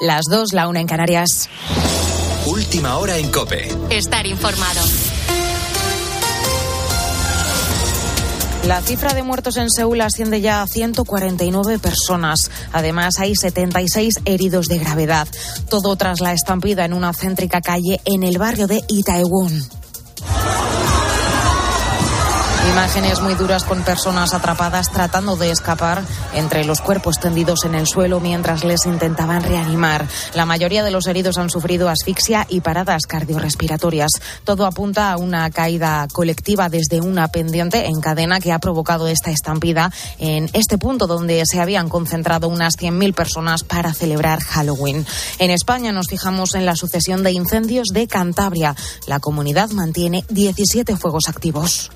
Las dos, la una en Canarias. Última hora en Cope. Estar informado. La cifra de muertos en Seúl asciende ya a 149 personas. Además, hay 76 heridos de gravedad. Todo tras la estampida en una céntrica calle en el barrio de Itaewon. Imágenes muy duras con personas atrapadas tratando de escapar entre los cuerpos tendidos en el suelo mientras les intentaban reanimar. La mayoría de los heridos han sufrido asfixia y paradas cardiorrespiratorias. Todo apunta a una caída colectiva desde una pendiente en cadena que ha provocado esta estampida en este punto donde se habían concentrado unas 100.000 personas para celebrar Halloween. En España nos fijamos en la sucesión de incendios de Cantabria. La comunidad mantiene 17 fuegos activos.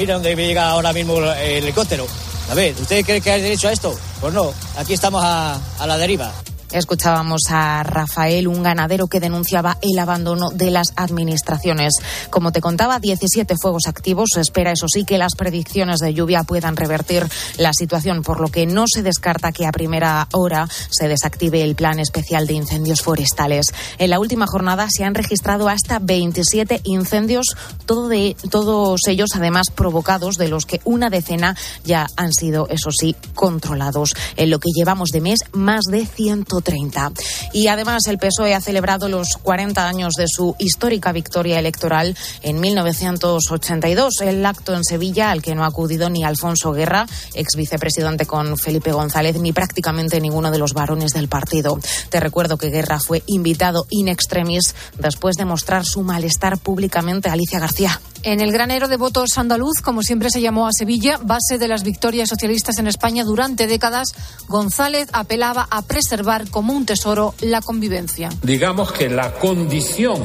Mira dónde llega ahora mismo el helicóptero. A ver, ¿usted cree que hay derecho a esto? Pues no, aquí estamos a la deriva. Escuchábamos a Rafael, un ganadero que denunciaba el abandono de las administraciones. Como te contaba, 17 fuegos activos. Se espera, eso sí, que las predicciones de lluvia puedan revertir la situación, por lo que no se descarta que a primera hora se desactive el plan especial de incendios forestales. En la última jornada se han registrado hasta 27 incendios, todo de, todos ellos además provocados, de los que una decena ya han sido, eso sí, controlados. En lo que llevamos de mes, más de 130. Y además el PSOE ha celebrado los 40 años de su histórica victoria electoral en 1982. El acto en Sevilla al que no ha acudido ni Alfonso Guerra, ex vicepresidente con Felipe González, ni prácticamente ninguno de los varones del partido. Te recuerdo que Guerra fue invitado in extremis después de mostrar su malestar públicamente a Alicia García. En el granero de votos andaluz, como siempre se llamó a Sevilla, base de las victorias socialistas en España durante décadas, González apelaba a preservar como un tesoro la convivencia. Digamos que la condición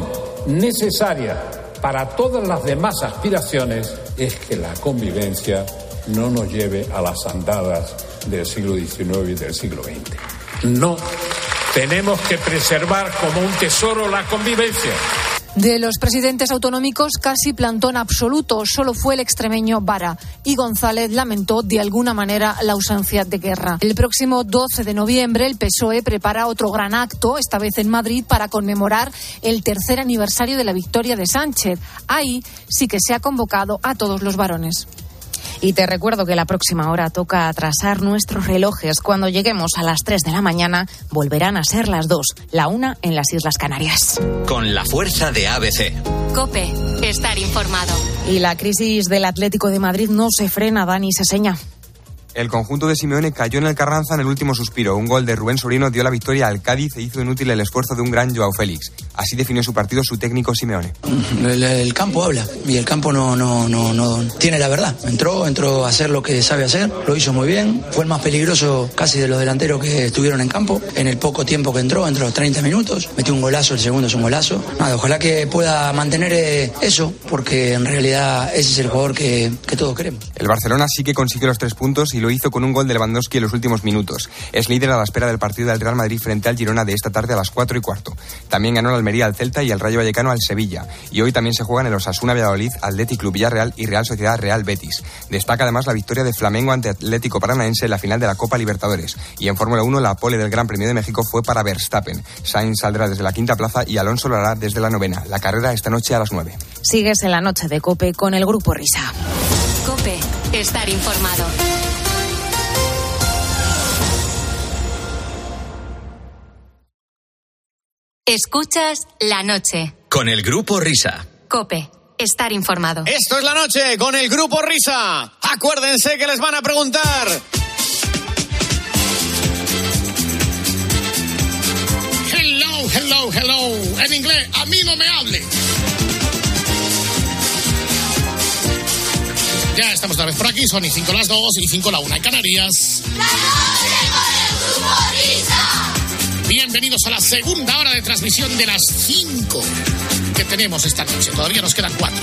necesaria para todas las demás aspiraciones es que la convivencia no nos lleve a las andadas del siglo XIX y del siglo XX. No, tenemos que preservar como un tesoro la convivencia. De los presidentes autonómicos, casi plantón absoluto, solo fue el extremeño Vara. Y González lamentó de alguna manera la ausencia de guerra. El próximo 12 de noviembre, el PSOE prepara otro gran acto, esta vez en Madrid, para conmemorar el tercer aniversario de la victoria de Sánchez. Ahí sí que se ha convocado a todos los varones. Y te recuerdo que la próxima hora toca atrasar nuestros relojes. Cuando lleguemos a las 3 de la mañana, volverán a ser las 2, la una en las Islas Canarias. Con la fuerza de ABC. Cope, estar informado. Y la crisis del Atlético de Madrid no se frena, Dani Seseña. El conjunto de Simeone cayó en el Carranza en el último suspiro. Un gol de Rubén Sorino dio la victoria al Cádiz e hizo inútil el esfuerzo de un gran Joao Félix. Así definió su partido su técnico Simeone. El, el campo habla y el campo no, no, no, no tiene la verdad. Entró, entró a hacer lo que sabe hacer, lo hizo muy bien. Fue el más peligroso casi de los delanteros que estuvieron en campo. En el poco tiempo que entró, entró 30 minutos, metió un golazo, el segundo es un golazo. Nada, ojalá que pueda mantener eh, eso, porque en realidad ese es el jugador que, que todos queremos. El Barcelona sí que consiguió los tres puntos y lo hizo con un gol de Lewandowski en los últimos minutos. Es líder a la espera del partido del Real Madrid frente al Girona de esta tarde a las 4 y cuarto. También ganó el Almería al Celta y el Rayo Vallecano al Sevilla. Y hoy también se juegan el Osasuna Valladolid, Athletic Club Villarreal y Real Sociedad Real Betis. Destaca además la victoria de Flamengo ante Atlético Paranaense en la final de la Copa Libertadores. Y en Fórmula 1 la pole del Gran Premio de México fue para Verstappen. Sainz saldrá desde la quinta plaza y Alonso lo hará desde la novena. La carrera esta noche a las 9. Sigues en la noche de Cope con el Grupo Risa. Cope, estar informado. Escuchas la noche. Con el grupo Risa. Cope, estar informado. Esto es la noche con el grupo Risa. Acuérdense que les van a preguntar. Hello, hello, hello. En inglés, a mí no me hable. Ya estamos otra vez por aquí, son y 5 las 2 y 5 la 1 en Canarias. ¡La noche con el grupo Risa! Bienvenidos a la segunda hora de transmisión de las 5 que tenemos esta noche. Todavía nos quedan 4.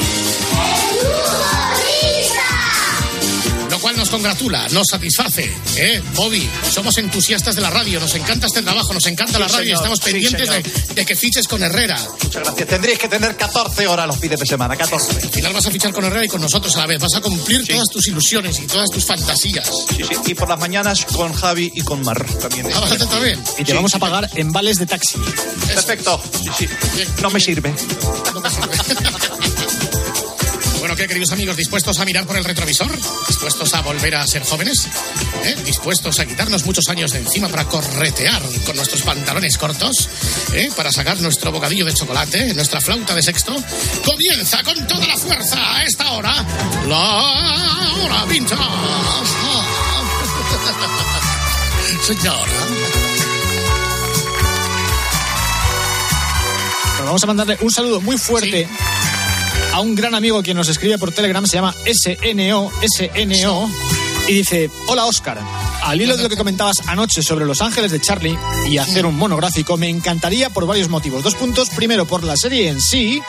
Cual nos congratula, nos satisface. ¿eh? Bobby, somos entusiastas de la radio, nos encanta este trabajo, nos encanta la Sí, radio, señor, estamos sí, pendientes de, de que fiches con Herrera. Muchas gracias. Tendréis que tener 14 horas los fines de semana, 14. Al final vas a fichar con Herrera y con nosotros a la vez, vas a cumplir todas tus ilusiones y todas tus fantasías. Sí, sí. Y por las mañanas con Javi y con Mar también. Ah, bastante también. Y te vamos a pagar en vales de taxi. Perfecto. Sí, sí. No me sirve. ¿Qué, queridos amigos? ¿Dispuestos a mirar por el retrovisor? ¿Dispuestos a volver a ser jóvenes? ¿Eh? ¿Dispuestos a quitarnos muchos años de encima para corretear con nuestros pantalones cortos? ¿Eh? Para sacar nuestro bocadillo de chocolate, nuestra flauta de sexto? Comienza con toda la fuerza a esta hora. La hora vintage. Señora. Vamos a mandarle un saludo muy fuerte a un gran amigo que nos escribe por Telegram, se llama SNO, SNO, y dice, hola Oscar, al hilo de lo que comentabas anoche sobre Los Ángeles de Charlie y hacer un monográfico, me encantaría por varios motivos. Dos puntos, primero por la serie en sí,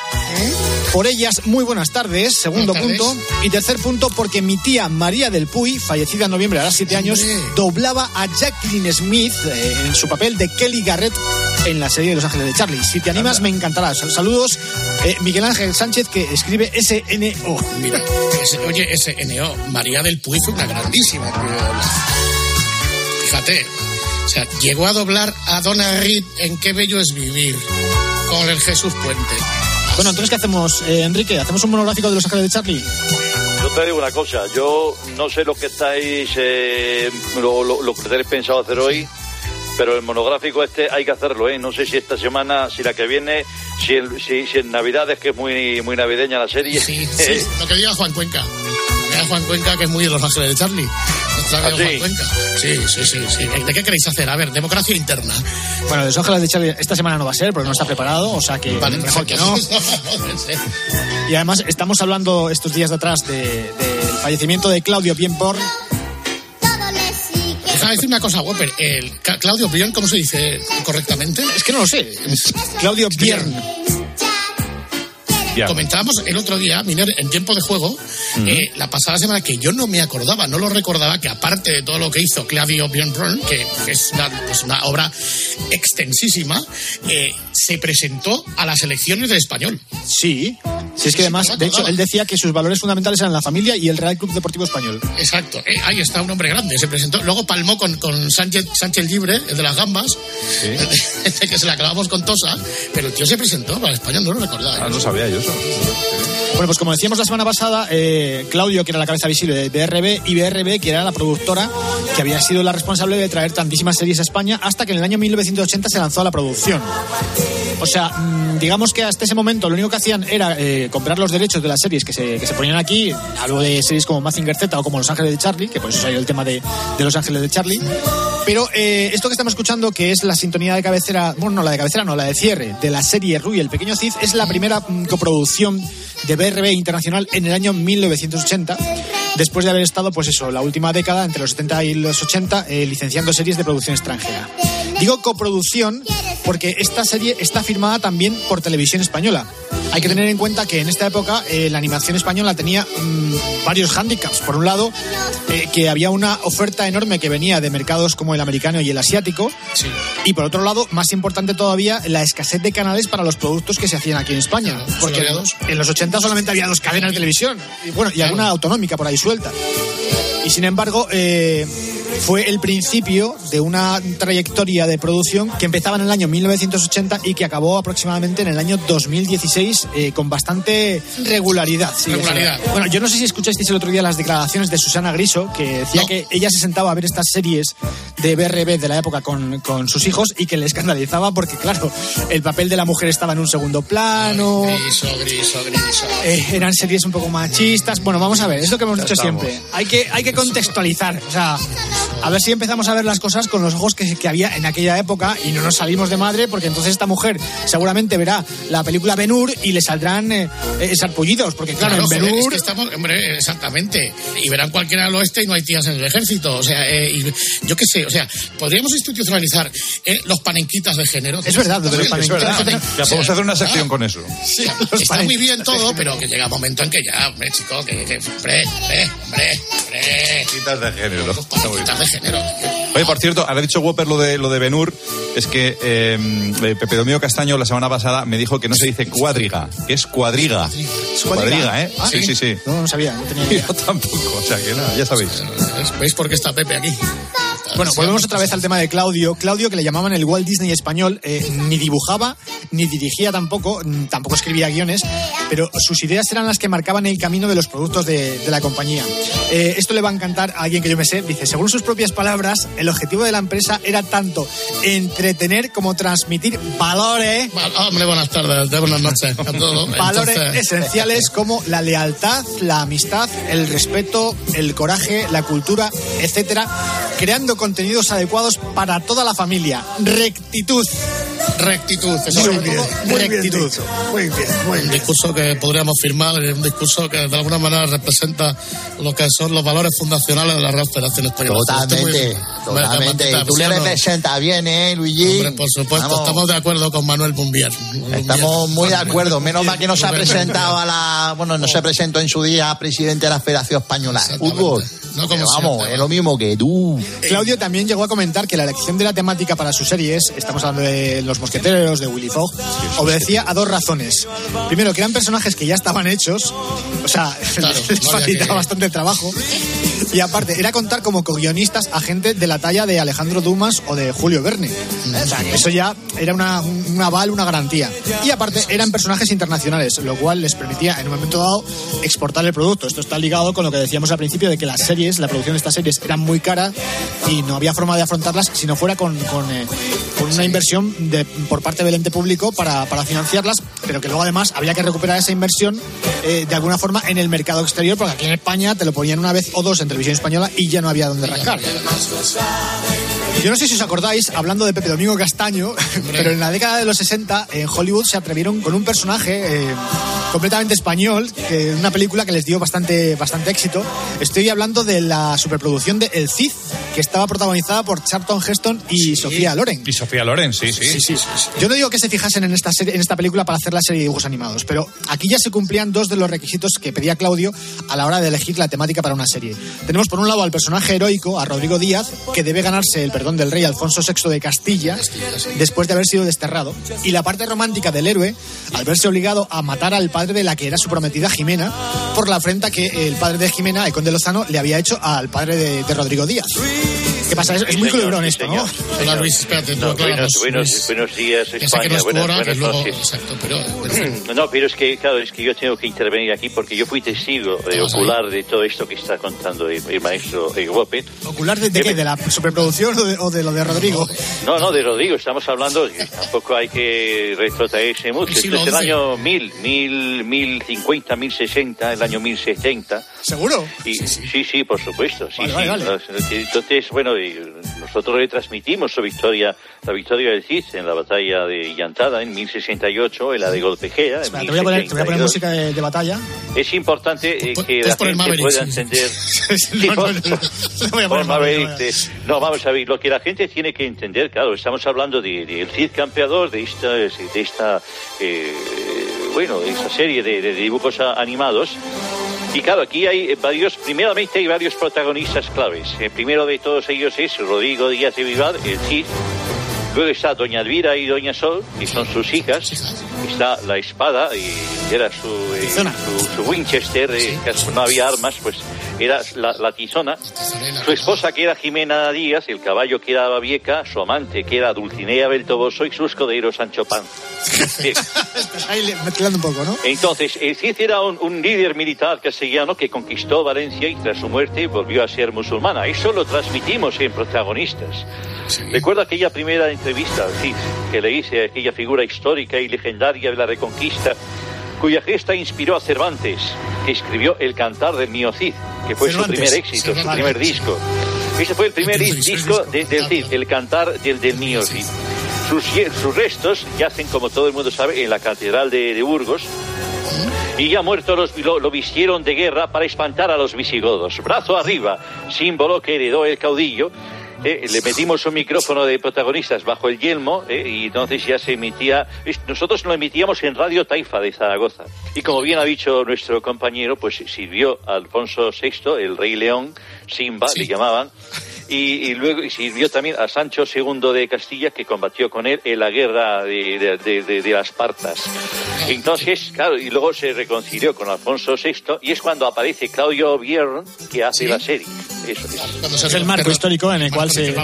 por ellas muy buenas tardes, segundo Buenas tardes. punto, y tercer punto porque mi tía María del Puy, fallecida en noviembre a los siete años, doblaba a Jacqueline Smith eh, en su papel de Kelly Garrett en la serie de Los Ángeles de Charlie. Si te animas, me encantará. Saludos, eh, Miguel Ángel Sánchez, que escribe SNO. Mira, oye, ese NO, María del Puy fue una grandísima. Fíjate, o sea, llegó a doblar a Donna Reed en Qué bello es vivir, con el Jesús Puente. Bueno, entonces, ¿qué hacemos, eh, Enrique? ¿Hacemos un monográfico de Los Ángeles de Charlie? Yo te digo una cosa, yo no sé lo que estáis, eh, lo, lo- lo que tenéis pensado hacer hoy, pero el monográfico este hay que hacerlo, ¿eh? No sé si esta semana, si la que viene, si, el- si, si en Navidades, que es muy, muy navideña la serie. Sí, sí, lo que diga Juan Cuenca. Lo que diga Juan Cuenca, que es muy de los ángeles de Charlie. ¿Ah, sí? Juan Cuenca. Sí, sí, sí, sí. ¿De qué queréis hacer? A ver, democracia interna. Bueno, Los Ángeles de Charlie esta semana no va a ser porque no está preparado, o sea que Vale, mejor que no. Y además estamos hablando estos días de atrás de- del fallecimiento de Claudio Déjame decir una cosa, Whopper. El Claudio Brion, ¿cómo se dice correctamente? Es que no lo sé. Claudio Biern. Comentábamos el otro día, Miner, en tiempo de juego, eh, la pasada semana que yo no me acordaba, no lo recordaba, que aparte de todo lo que hizo Claudio Björnbrun, que es una, pues una obra extensísima, eh, se presentó a las elecciones del español. Sí. Si es que además, de hecho, él decía que sus valores fundamentales eran la familia y el Real Club Deportivo Español. Exacto, eh, ahí está un hombre grande, se presentó. Luego palmó con, con Sánchez, Sánchez Libre, el de las gambas, que se la clavamos con Tosa, pero el tío se presentó para el español, no lo recordaba. Ah, no sabía yo Bueno, pues como decíamos la semana pasada, eh, Claudio, que era la cabeza visible de BRB, y BRB, que era la productora que había sido la responsable de traer tantísimas series a España, hasta que en el año 1980 se lanzó a la producción. O sea, mm, digamos que hasta ese momento lo único que hacían era eh, comprar los derechos de las series que se, que se ponían aquí, algo de series como Mazinger Z o como Los Ángeles de Charlie, que por eso salió el tema de, de Los Ángeles de Charlie. Pero eh, esto que estamos escuchando, que es la sintonía de cabecera, bueno, no la de cabecera, no, la de cierre de la serie Rui el Pequeño Cid, es la primera mm, coproducción de BRB Internacional en el año 1980, después de haber estado, pues eso, la última década, entre los 70 y los 80, eh, licenciando series de producción extranjera. Digo coproducción porque esta serie está firmada también por Televisión Española. Hay que tener en cuenta que en esta época eh, la animación española tenía mm, varios hándicaps. Por un lado, eh, que había una oferta enorme que venía de mercados como el americano y el asiático. Y por otro lado, más importante todavía, la escasez de canales para los productos que se hacían aquí en España. Porque había dos. en los 80 solamente había dos cadenas de televisión. Y bueno, y alguna autonómica por ahí suelta. Y sin embargo, eh, fue el principio de una trayectoria de producción que empezaba en el año 1980 y que acabó aproximadamente en el año 2016 eh, con bastante regularidad. sí, bueno, yo no sé si escuchasteis el otro día las declaraciones de Susana Griso, que decía que ella se sentaba a ver estas series de BRB de la época con, con sus hijos y que le escandalizaba porque, claro, el papel de la mujer estaba en un segundo plano. Griso, griso, griso. Eh, eran series un poco machistas. Bueno, vamos a ver, es lo que hemos Ya dicho estamos. siempre. Hay que, hay que contextualizar. O sea, a ver si empezamos a ver las cosas con los ojos que, que había en aquella época y no nos salimos de madre, porque entonces esta mujer seguramente verá la película Benur y le saldrán eh, eh, sarpullidos, porque claro, en joder, es Benur. que estamos, hombre, exactamente. Y verán cualquiera al oeste y no hay tías en el ejército. O sea, eh, y yo qué sé, o sea, podríamos institucionalizar eh, los panenquitas de género. Es verdad, lo de los Sí, Es verdad. panenquitas. Ya podemos hacer una sección Ah, con eso. Sí, está muy bien todo, pero que llega un momento en que ya, hombre, chico, que, que hombre, hombre, hombre, hombre. Parejitas de género. Parejitas de género. Oye, por cierto, ahora dicho Whopper lo de, lo de Benur, es que eh, eh, Pepe Domingo Castaño la semana pasada me dijo que no se dice cuadriga, que es cuadriga. cuadriga? ¿eh? Ah, sí, sí, sí. No, no sabía, no tenía idea. Yo tampoco, o sea que nada, ya sabéis. ¿Veis por qué está Pepe aquí? Bueno, volvemos otra vez al tema de Claudio. Claudio, que le llamaban el Walt Disney español, eh, ni dibujaba, ni dirigía tampoco, mm, tampoco escribía guiones, pero sus ideas eran las que marcaban el camino de los productos de, de la compañía. Eh, esto le va a encantar a alguien que yo me sé. Dice, según sus propias palabras, el objetivo de la empresa era tanto entretener como transmitir valores. Hombre, buenas tardes, de buenas noches a todos. Valores Entonces, esenciales como la lealtad, la amistad, el respeto, el coraje, la cultura, etcétera, creando contenidos adecuados para toda la familia. Rectitud. Rectitud, eso Muy bien, muy bien rectitud. dicho, muy bien, muy Un discurso que podríamos firmar, un discurso que de alguna manera representa lo que son los valores fundacionales de la Real Federación Española. Totalmente, muy- totalmente. Hombre, Tú le representas bien, ¿eh, Luigi? Hombre, por supuesto, Vamos. estamos de acuerdo con Manuel Bumbier. Estamos muy de acuerdo. Menos mal que no se ha presentado a la. Bueno, no se presentó en su día a presidente de la Federación Española de Fútbol. No como vamos, siempre. es lo mismo que tú. Claudio también llegó a comentar que la elección de la temática para sus series, estamos hablando de Los Mosqueteros, de Willy Fogg, obedecía a dos razones. Primero, que eran personajes que ya estaban hechos, o sea, Claro, les facilitaba que- bastante el trabajo. Y aparte, era contar como co-guionistas a gente de la talla de Alejandro Dumas o de Julio Verne. O sea, que eso ya era una, un aval, una garantía. Y aparte, eran personajes internacionales, lo cual les permitía en un momento dado exportar el producto. Esto está ligado con lo que decíamos al principio de que las series, la producción de estas series eran muy cara y no había forma de afrontarlas si no fuera con, con, eh, con una inversión de, por parte del ente público para, para financiarlas, pero que luego además había que recuperar esa inversión eh, de alguna forma en el mercado exterior, porque aquí en España te lo ponían una vez o dos en española y ya no había dónde arrancar. Yo no sé si os acordáis, hablando de Pepe Domingo Castaño, pero en la década de los 60 en Hollywood se atrevieron con un personaje eh, completamente español, que una película que les dio bastante, bastante éxito. Estoy hablando de la superproducción de El Cid, que estaba protagonizada por Charlton Heston y Sofía Loren. Y Sofía Loren, sí, sí. Sí, sí. Yo no digo que se fijasen en esta, serie, en esta película para hacer la serie de dibujos animados, pero aquí ya se cumplían dos de los requisitos que pedía Claudio a la hora de elegir la temática para una serie. Tenemos por un lado al personaje heroico, a Rodrigo Díaz, que debe ganarse el perdón del rey Alfonso VI de Castilla después de haber sido desterrado, y la parte romántica del héroe, al verse obligado a matar al padre de la que era su prometida Jimena, por la afrenta que el padre de Jimena, el conde Lozano, le había hecho al padre de, de Rodrigo Díaz. ¿Qué pasa? Es, es muy Sí, culebrón sí, esto, señor. ¿no? Hola Luis, espérate, No, buenos, buenos, buenos días, España. no es tu buenas, buenas noches. Exacto, pero... fin. No, pero es que, claro, es que yo tengo que intervenir aquí porque yo fui testigo eh, ocular de todo esto que está contando el, el maestro eh, López. ¿Ocular de, de qué? ¿De la superproducción o de, o de lo de Rodrigo? No, no, de Rodrigo, estamos hablando, tampoco hay que retrotraerse mucho. El Esto es el año 1000, 1000, 1050, 1060, el año 1070. ¿Seguro? Y, sí, sí, por supuesto. Sí, Vale, sí. vale, vale. Entonces, bueno, nosotros retransmitimos su victoria, la victoria del Cid en la batalla de Llantada en 1068, en la de Golpejea en Espera, te voy a poner, te voy a poner 1072. música de, de batalla. Es importante eh, que puedes la gente Maverick, pueda sí. entender. No, no, no, Maverick, no, de- No, vamos a ver, lo que la gente tiene que entender, claro, estamos hablando de, de campeador, de esta, de esta eh, bueno, de esta serie de, dibujos animados. Y claro, aquí hay varios, primeramente hay varios protagonistas claves. El primero de todos ellos es Rodrigo Díaz de Vivar, el Cid. Luego está Doña Elvira y Doña Sol, que son sus hijas. Está la espada, y era su, eh, su, su Winchester, eh, que no había armas, pues era la, la tizona. Su esposa, que era Jimena Díaz, el caballo que era Babieca, su amante, que era Dulcinea Beltoboso, y su escudero Sancho Panza. Estás ahí mezclando un poco, ¿no? Entonces, el Cid era un, un líder militar castellano que conquistó Valencia y tras su muerte volvió a ser musulmana. Eso lo transmitimos en protagonistas. Recuerdo aquella primera entrevista al Cid que le hice a aquella figura histórica y legendaria de la Reconquista, cuya gesta inspiró a Cervantes, que escribió El Cantar del Mío Cid, que fue Cervantes, su primer éxito, su primer disco. Ese fue el primer disco de- del Cid, El Cantar del, del Mío Cid. Sus, restos yacen, como todo el mundo sabe, en la Catedral de, de Burgos. Y ya muerto los, lo, lo vistieron de guerra para espantar a los visigodos. Brazo arriba, símbolo que heredó el caudillo. Eh, le metimos un micrófono de protagonistas bajo el yelmo eh, y entonces ya se emitía. Nosotros lo emitíamos en Radio Taifa de Zaragoza. Y como bien ha dicho nuestro compañero, pues sirvió a Alfonso VI, el Rey León, Simba, le llamaban. Y, y luego y sirvió también a Sancho II de Castilla, que combatió con él en la guerra de, de- de- de- de las Partas. Entonces, claro, y luego se reconcilió con Alfonso VI, y es cuando aparece Claudio Biern, que hace la serie. Eso es. Es el marco histórico en el cual se,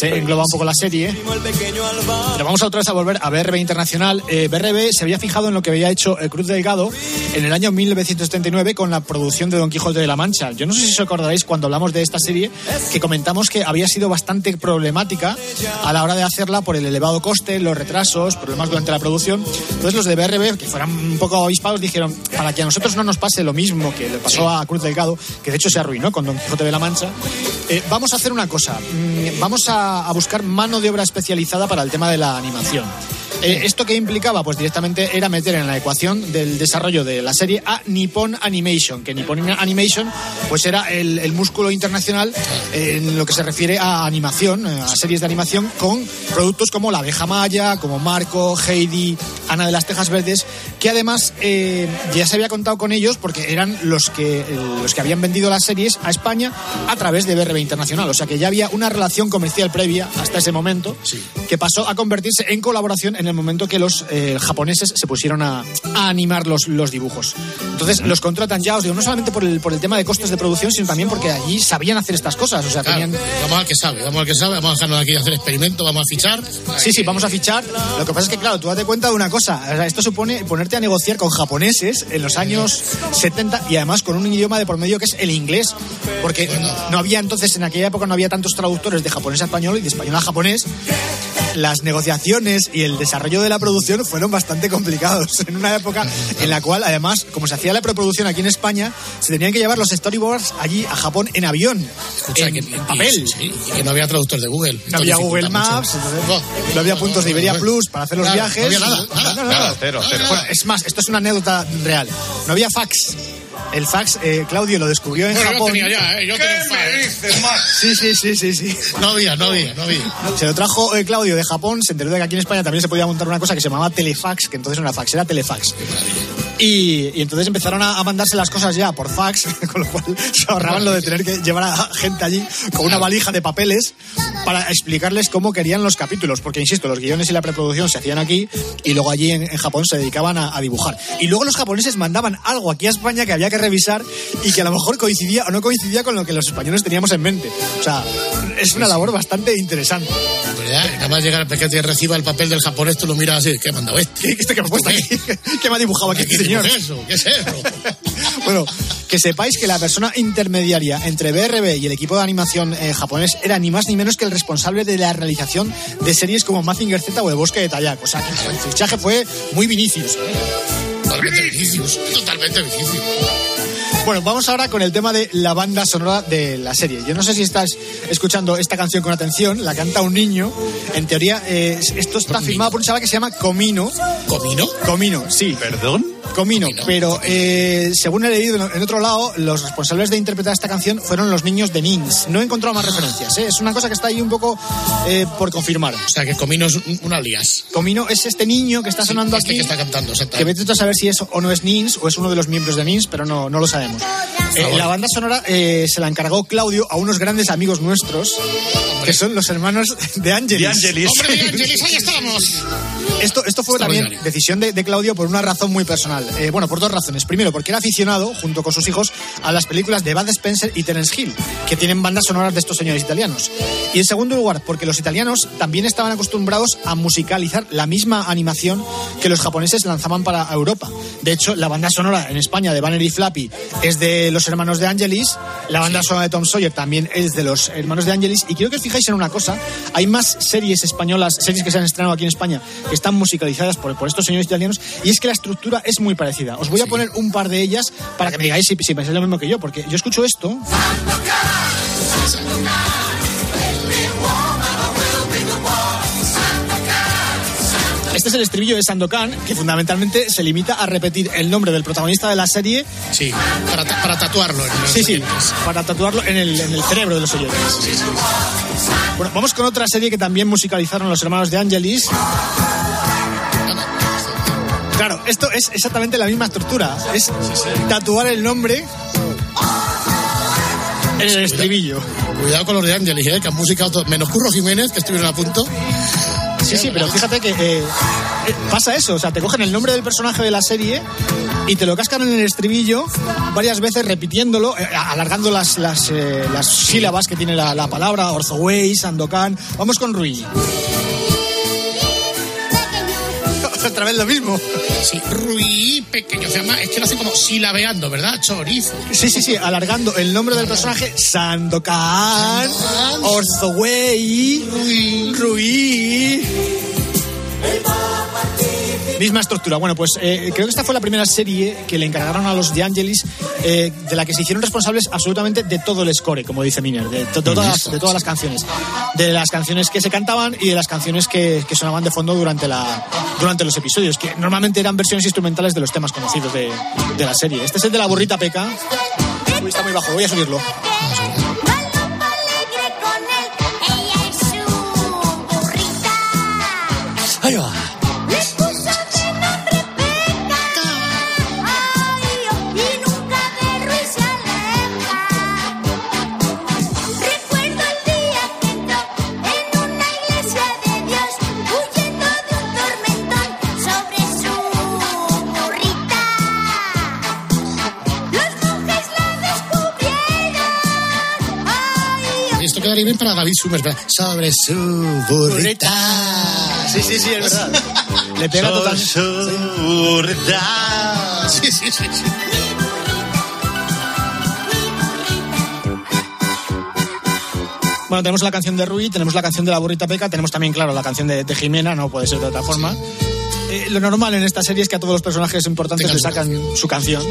se engloba un poco la serie. Pero vamos a otra vez a volver a BRB Internacional. Eh, BRB se había fijado en lo que había hecho eh, Cruz Delgado en el año 1979 con la producción de Don Quijote de la Mancha. Yo no sé si os acordaréis cuando hablamos de esta serie que comentamos que había sido bastante problemática a la hora de hacerla por el elevado coste, los retrasos, problemas durante la producción. Entonces los de BRB, que fueran un poco avispados, dijeron, para que a nosotros no nos pase lo mismo que le pasó a Cruz Delgado, que de hecho se arruinó con Don Quijote de la Mancha, eh, vamos a hacer una cosa. Mm, Vamos a, a buscar mano de obra especializada para el tema de la animación. Eh, ¿Esto qué implicaba? Pues directamente era meter en la ecuación del desarrollo de la serie a Nippon Animation, que Nippon Animation pues era el, el músculo internacional en lo que se refiere a animación, eh, a series de animación con productos como La abeja maya, como Marco, Heidi, Ana de las Tejas Verdes, que además eh, ya se había contado con ellos porque eran los que, eh, los que habían vendido las series a España a través de BRB Internacional. O sea que ya había una relación comercial previa hasta ese momento que pasó a convertirse en colaboración en el momento que los eh, japoneses se pusieron a, a animar los, los dibujos. Entonces los contratan ya, os digo, no solamente por el, por el tema de costes de producción, sino también porque allí sabían hacer estas cosas. O sea, Claro, tenían... Vamos al que sabe, vamos al que sabe, vamos a dejarnos aquí a hacer experimento, vamos a fichar. Sí, sí, vamos a fichar. Lo que pasa es que, claro, tú date cuenta de una cosa. O sea, esto supone ponerte a negociar con japoneses en los años 70 y además con un idioma de por medio que es el inglés. Porque no había entonces, en aquella época no había tantos traductores de japonés a español y de español a japonés. Las negociaciones y el desarrollo de la producción fueron bastante complicados. En una época en la cual, además, como se hacía la preproducción aquí en España, se tenían que llevar los storyboards allí a Japón en avión, Escucha, en, que, en papel. Y, sí, y que no había traductor de Google. No había Google Maps, entonces, no había puntos de Iberia Plus para hacer los Claro, viajes. no había nada, nada, No, no, no. nada, cero, cero. Bueno, es más, esto es una anécdota real. No había fax. El fax, eh, Claudio lo descubrió en yo Japón. tenía ya, ¿eh? Yo tenía. Sí, sí, sí, sí, sí. No había, no había, no había. Se lo trajo eh, Claudio de Japón, se enteró de que aquí en España también se podía montar una cosa que se llamaba telefax, que entonces no era fax, era telefax. Y, y entonces empezaron a, a mandarse las cosas ya por fax, con lo cual se ahorraban lo de tener que llevar a gente allí con una valija de papeles para explicarles cómo querían los capítulos, porque insisto, los guiones y la preproducción se hacían aquí y luego allí en, en Japón se dedicaban a, a dibujar. Y luego los japoneses mandaban algo aquí a España que había que revisar y que a lo mejor coincidía o no coincidía con lo que los españoles teníamos en mente. O sea, es una labor bastante interesante. ¿Verdad? Nada más llegar a que te reciba el papel del japonés, tú lo miras así, ¿qué ha mandado este? ¿Qué, este que me ha puesto aquí? ¿Qué me ha dibujado aquí ¿Qué señor? es eso? ¿Qué es eso? Bueno, que sepáis que la persona intermediaria entre BRB y el equipo de animación eh, japonés era ni más ni menos que el responsable de la realización de series como Mazinger Z o El Bosque de Tayak. O sea, que el fichaje fue muy Vinicius. Totalmente Vinicius, totalmente Vinicius. Bueno, vamos ahora con el tema de la banda sonora de la serie. Yo no sé si estás escuchando esta canción con atención, la canta un niño. En teoría, eh, esto está firmado por un chaval que se llama Comino. ¿Comino? Comino, sí. ¿Perdón? Comino, pero eh, según he leído en otro lado, los responsables de interpretar esta canción fueron los niños de Nins. No he encontrado más referencias, ¿eh? es una cosa que está ahí un poco eh, por confirmar. O sea, que Comino es un, alias. Comino es este niño que está sonando este aquí. que está cantando, Que exactamente. vete tú a saber si es o no es Nins o es uno de los miembros de Nins, pero no, no lo sabemos. Eh, la banda sonora eh, se la encargó Claudio a unos grandes amigos nuestros, que son los hermanos de Angelis. De Angelis. ¡Hombre, Angelis, ahí estamos! Esto, esto fue también Extraordinario. decisión de, de Claudio por una razón muy personal. Eh, bueno, por dos razones. Primero, porque era aficionado, junto con sus hijos, a las películas de Bud Spencer y Terence Hill, que tienen bandas sonoras de estos señores italianos. Y en segundo lugar, porque los italianos también estaban acostumbrados a musicalizar la misma animación que los japoneses lanzaban para Europa. De hecho, la banda sonora en España de Banner y Flappy es de los hermanos de Angelis, la banda sonora de Tom Sawyer también es de los hermanos de Angelis, y quiero que os fijáis en una cosa, hay más series españolas, series que se han estrenado aquí en España, que están musicalizadas por, por estos señores italianos, y es que la estructura es muy parecida. Os voy a poner un par de ellas para que me digáis si, si pensáis lo mismo que yo, porque yo escucho esto. Esta este es el estribillo de Sandokan, que fundamentalmente se limita a repetir el nombre del protagonista de la serie. Sí, para, ta- para tatuarlo. en los Sí, sí, para tatuarlo en el, en el cerebro de los oyentes. Bueno, vamos con otra serie que también musicalizaron los hermanos de Angelis. Claro, esto es exactamente la misma estructura. Es tatuar el nombre en el estribillo. Cuidado con los de Angelis, ¿eh? que han musicado todo, menos Curro Jiménez, que estuvieron a punto. Sí, sí, pero fíjate que eh, eh, pasa eso. O sea, te cogen el nombre del personaje de la serie y te lo cascan en el estribillo varias veces repitiéndolo, eh, alargando las, las, las sílabas que tiene la, la palabra. Orzoway, Sandokan. Vamos con Rui. Otra vez lo mismo. Sí, Rui pequeño, se llama, es que lo hacen como silabeando, ¿verdad? Chorizo. Sí, sí, sí, alargando el nombre del personaje. Sandokan, Orzoway, Rui. Misma estructura. Bueno, pues eh, creo que esta fue la primera serie que le encargaron a los De Angelis, eh, de la que se hicieron responsables absolutamente de todo el score, como dice Miner, de, to- todas, las- de todas las canciones. De las canciones que se cantaban y de las canciones que, que sonaban de fondo durante, la, durante los episodios, que normalmente eran versiones instrumentales de los temas conocidos de, de la serie. Este es el de la burrita peca. Uy, está muy bajo, voy a subirlo. Ahí va. Bien para David Summers, ¿verdad? Sobre su burrita. Sí, sí, sí, es verdad. Le pega total. Sí, sí, sí. sí. Bueno, tenemos la canción de Rui, tenemos la canción de la burrita peca, tenemos también, claro, la canción de, de Jimena, no puede ser de otra forma. Eh, lo normal en esta serie es que a todos los personajes importantes le sacan su canción.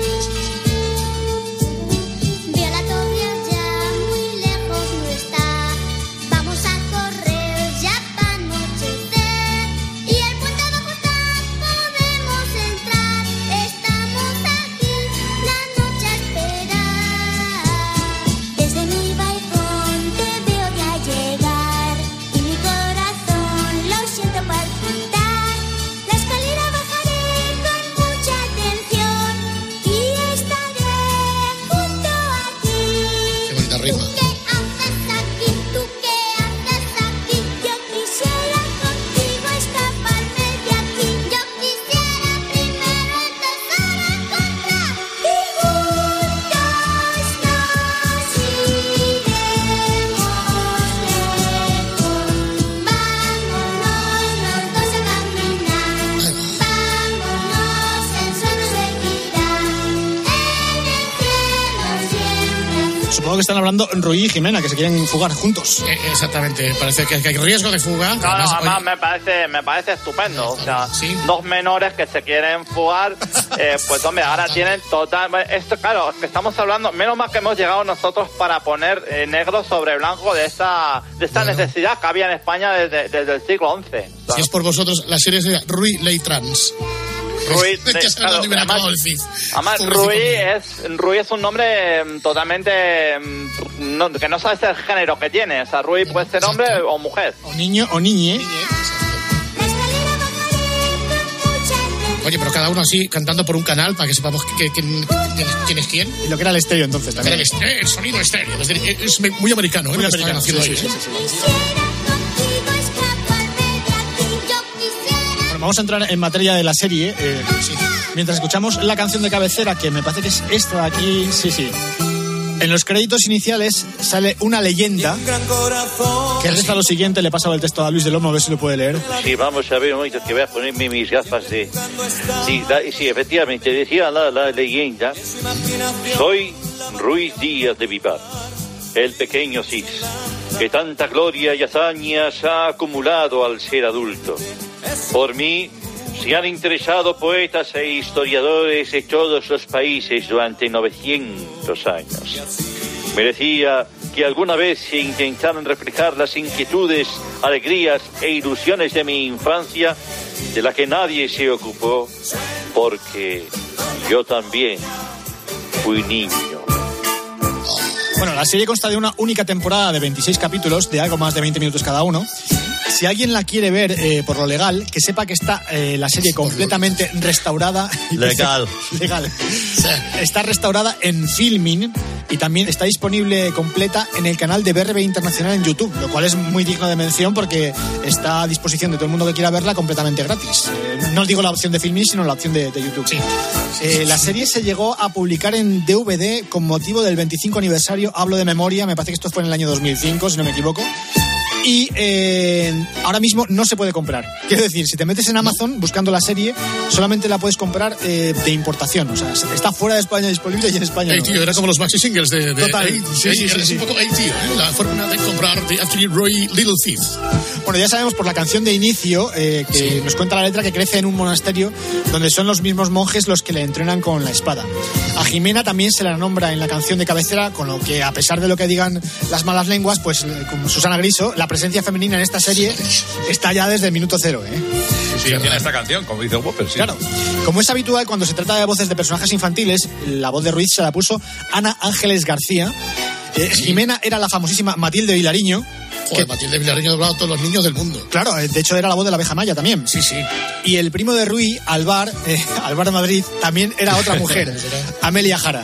Supongo que están hablando Rui y Jimena, que se quieren fugar juntos. Eh, Exactamente, parece que hay riesgo de fuga. No, no, Además, además oye, me parece, me parece estupendo. O sea, dos menores que se quieren fugar, eh, pues hombre, ahora tienen total... Esto, claro, que estamos hablando, menos mal que hemos llegado nosotros para poner eh, negro sobre blanco de esta, de esta necesidad que había en España desde, desde el siglo XI. Si es por vosotros, la serie sería Rui Ley Trans. Rui, de- claro, además-. Además, Rui es, Rui es un nombre mm, totalmente... no- que no sabes el género que tiene. O sea, Rui puede ser hombre o mujer. O niño o niñe. Oye, pero cada uno así cantando por un canal para que sepamos que- que- quién, quién es- quién es quién. Y lo que era el estéreo entonces también. El, sonido estéreo. Es, decir, es muy americano, ¿eh? Muy lo que están americano, haciendo sí, ahí, sí, ¿eh? sí, vamos a entrar en materia de la serie. eh, Mientras escuchamos la canción de cabecera, que me parece que es esta de aquí. Sí, sí. En los créditos iniciales sale una leyenda que reza lo siguiente. Le he pasado el texto a Luis del Olmo, a ver si lo puede leer. Sí, vamos a ver un momento que voy a ponerme mis gafas de... Sí, sí efectivamente, decía la, la leyenda, soy Ruiz Díaz de Vivar, el pequeño Cis, que tanta gloria y hazañas ha acumulado al ser adulto. Por mí se han interesado poetas e historiadores de todos los países durante 900 años. Merecía que alguna vez intentaron reflejar las inquietudes, alegrías e ilusiones de mi infancia, de la que nadie se ocupó, porque yo también fui niño. Bueno, la serie consta de una única temporada de 26 capítulos, de algo más de 20 minutos cada uno. Si alguien la quiere ver eh, por lo legal, que sepa que está eh, la serie completamente restaurada. Legal. legal. Está restaurada en Filmin y también está disponible completa en el canal de BRB Internacional en YouTube, lo cual es muy digno de mención porque está a disposición de todo el mundo que quiera verla completamente gratis. Eh, no os digo la opción de Filmin, sino la opción de, de YouTube. Eh, la serie se llegó a publicar en DVD con motivo del 25 aniversario, hablo de memoria, me parece que esto fue en el año 2005, si no me equivoco. Y eh, ahora mismo no se puede comprar. Quiero decir, si te metes en Amazon buscando la serie, solamente la puedes comprar eh, de importación. O sea, está fuera de España disponible y en España Ey, no. tío, era como los maxi singles de. de Total. Ey, Sí, ey, sí, sí, es un poco, tío, ¿eh? la forma de comprar de Actually Roy Little Thief. Bueno, ya sabemos por la canción de inicio eh, que nos cuenta la letra que crece en un monasterio donde son los mismos monjes los que le entrenan con la espada. A Jimena también se la nombra en la canción de cabecera, con lo que a pesar de lo que digan las malas lenguas, pues eh, como Susana Griso, la presencia femenina en esta serie está ya desde el minuto cero. ¿eh? Sí, tiene esta canción, como dice Whopper, sí. Claro. Como es habitual cuando se trata de voces de personajes infantiles, la voz de Ruiz se la puso Ana Ángeles García. Eh, Jimena era la famosísima Matilde Vilariño. Joder, Matilde Villarreño ha doblado a todos los niños del mundo. Claro, eh, de hecho era la voz de la abeja maya también. Sí, sí. Y el primo de Rui, Alvar, eh, Alvar Madrid, también era otra mujer, Amelia Jara.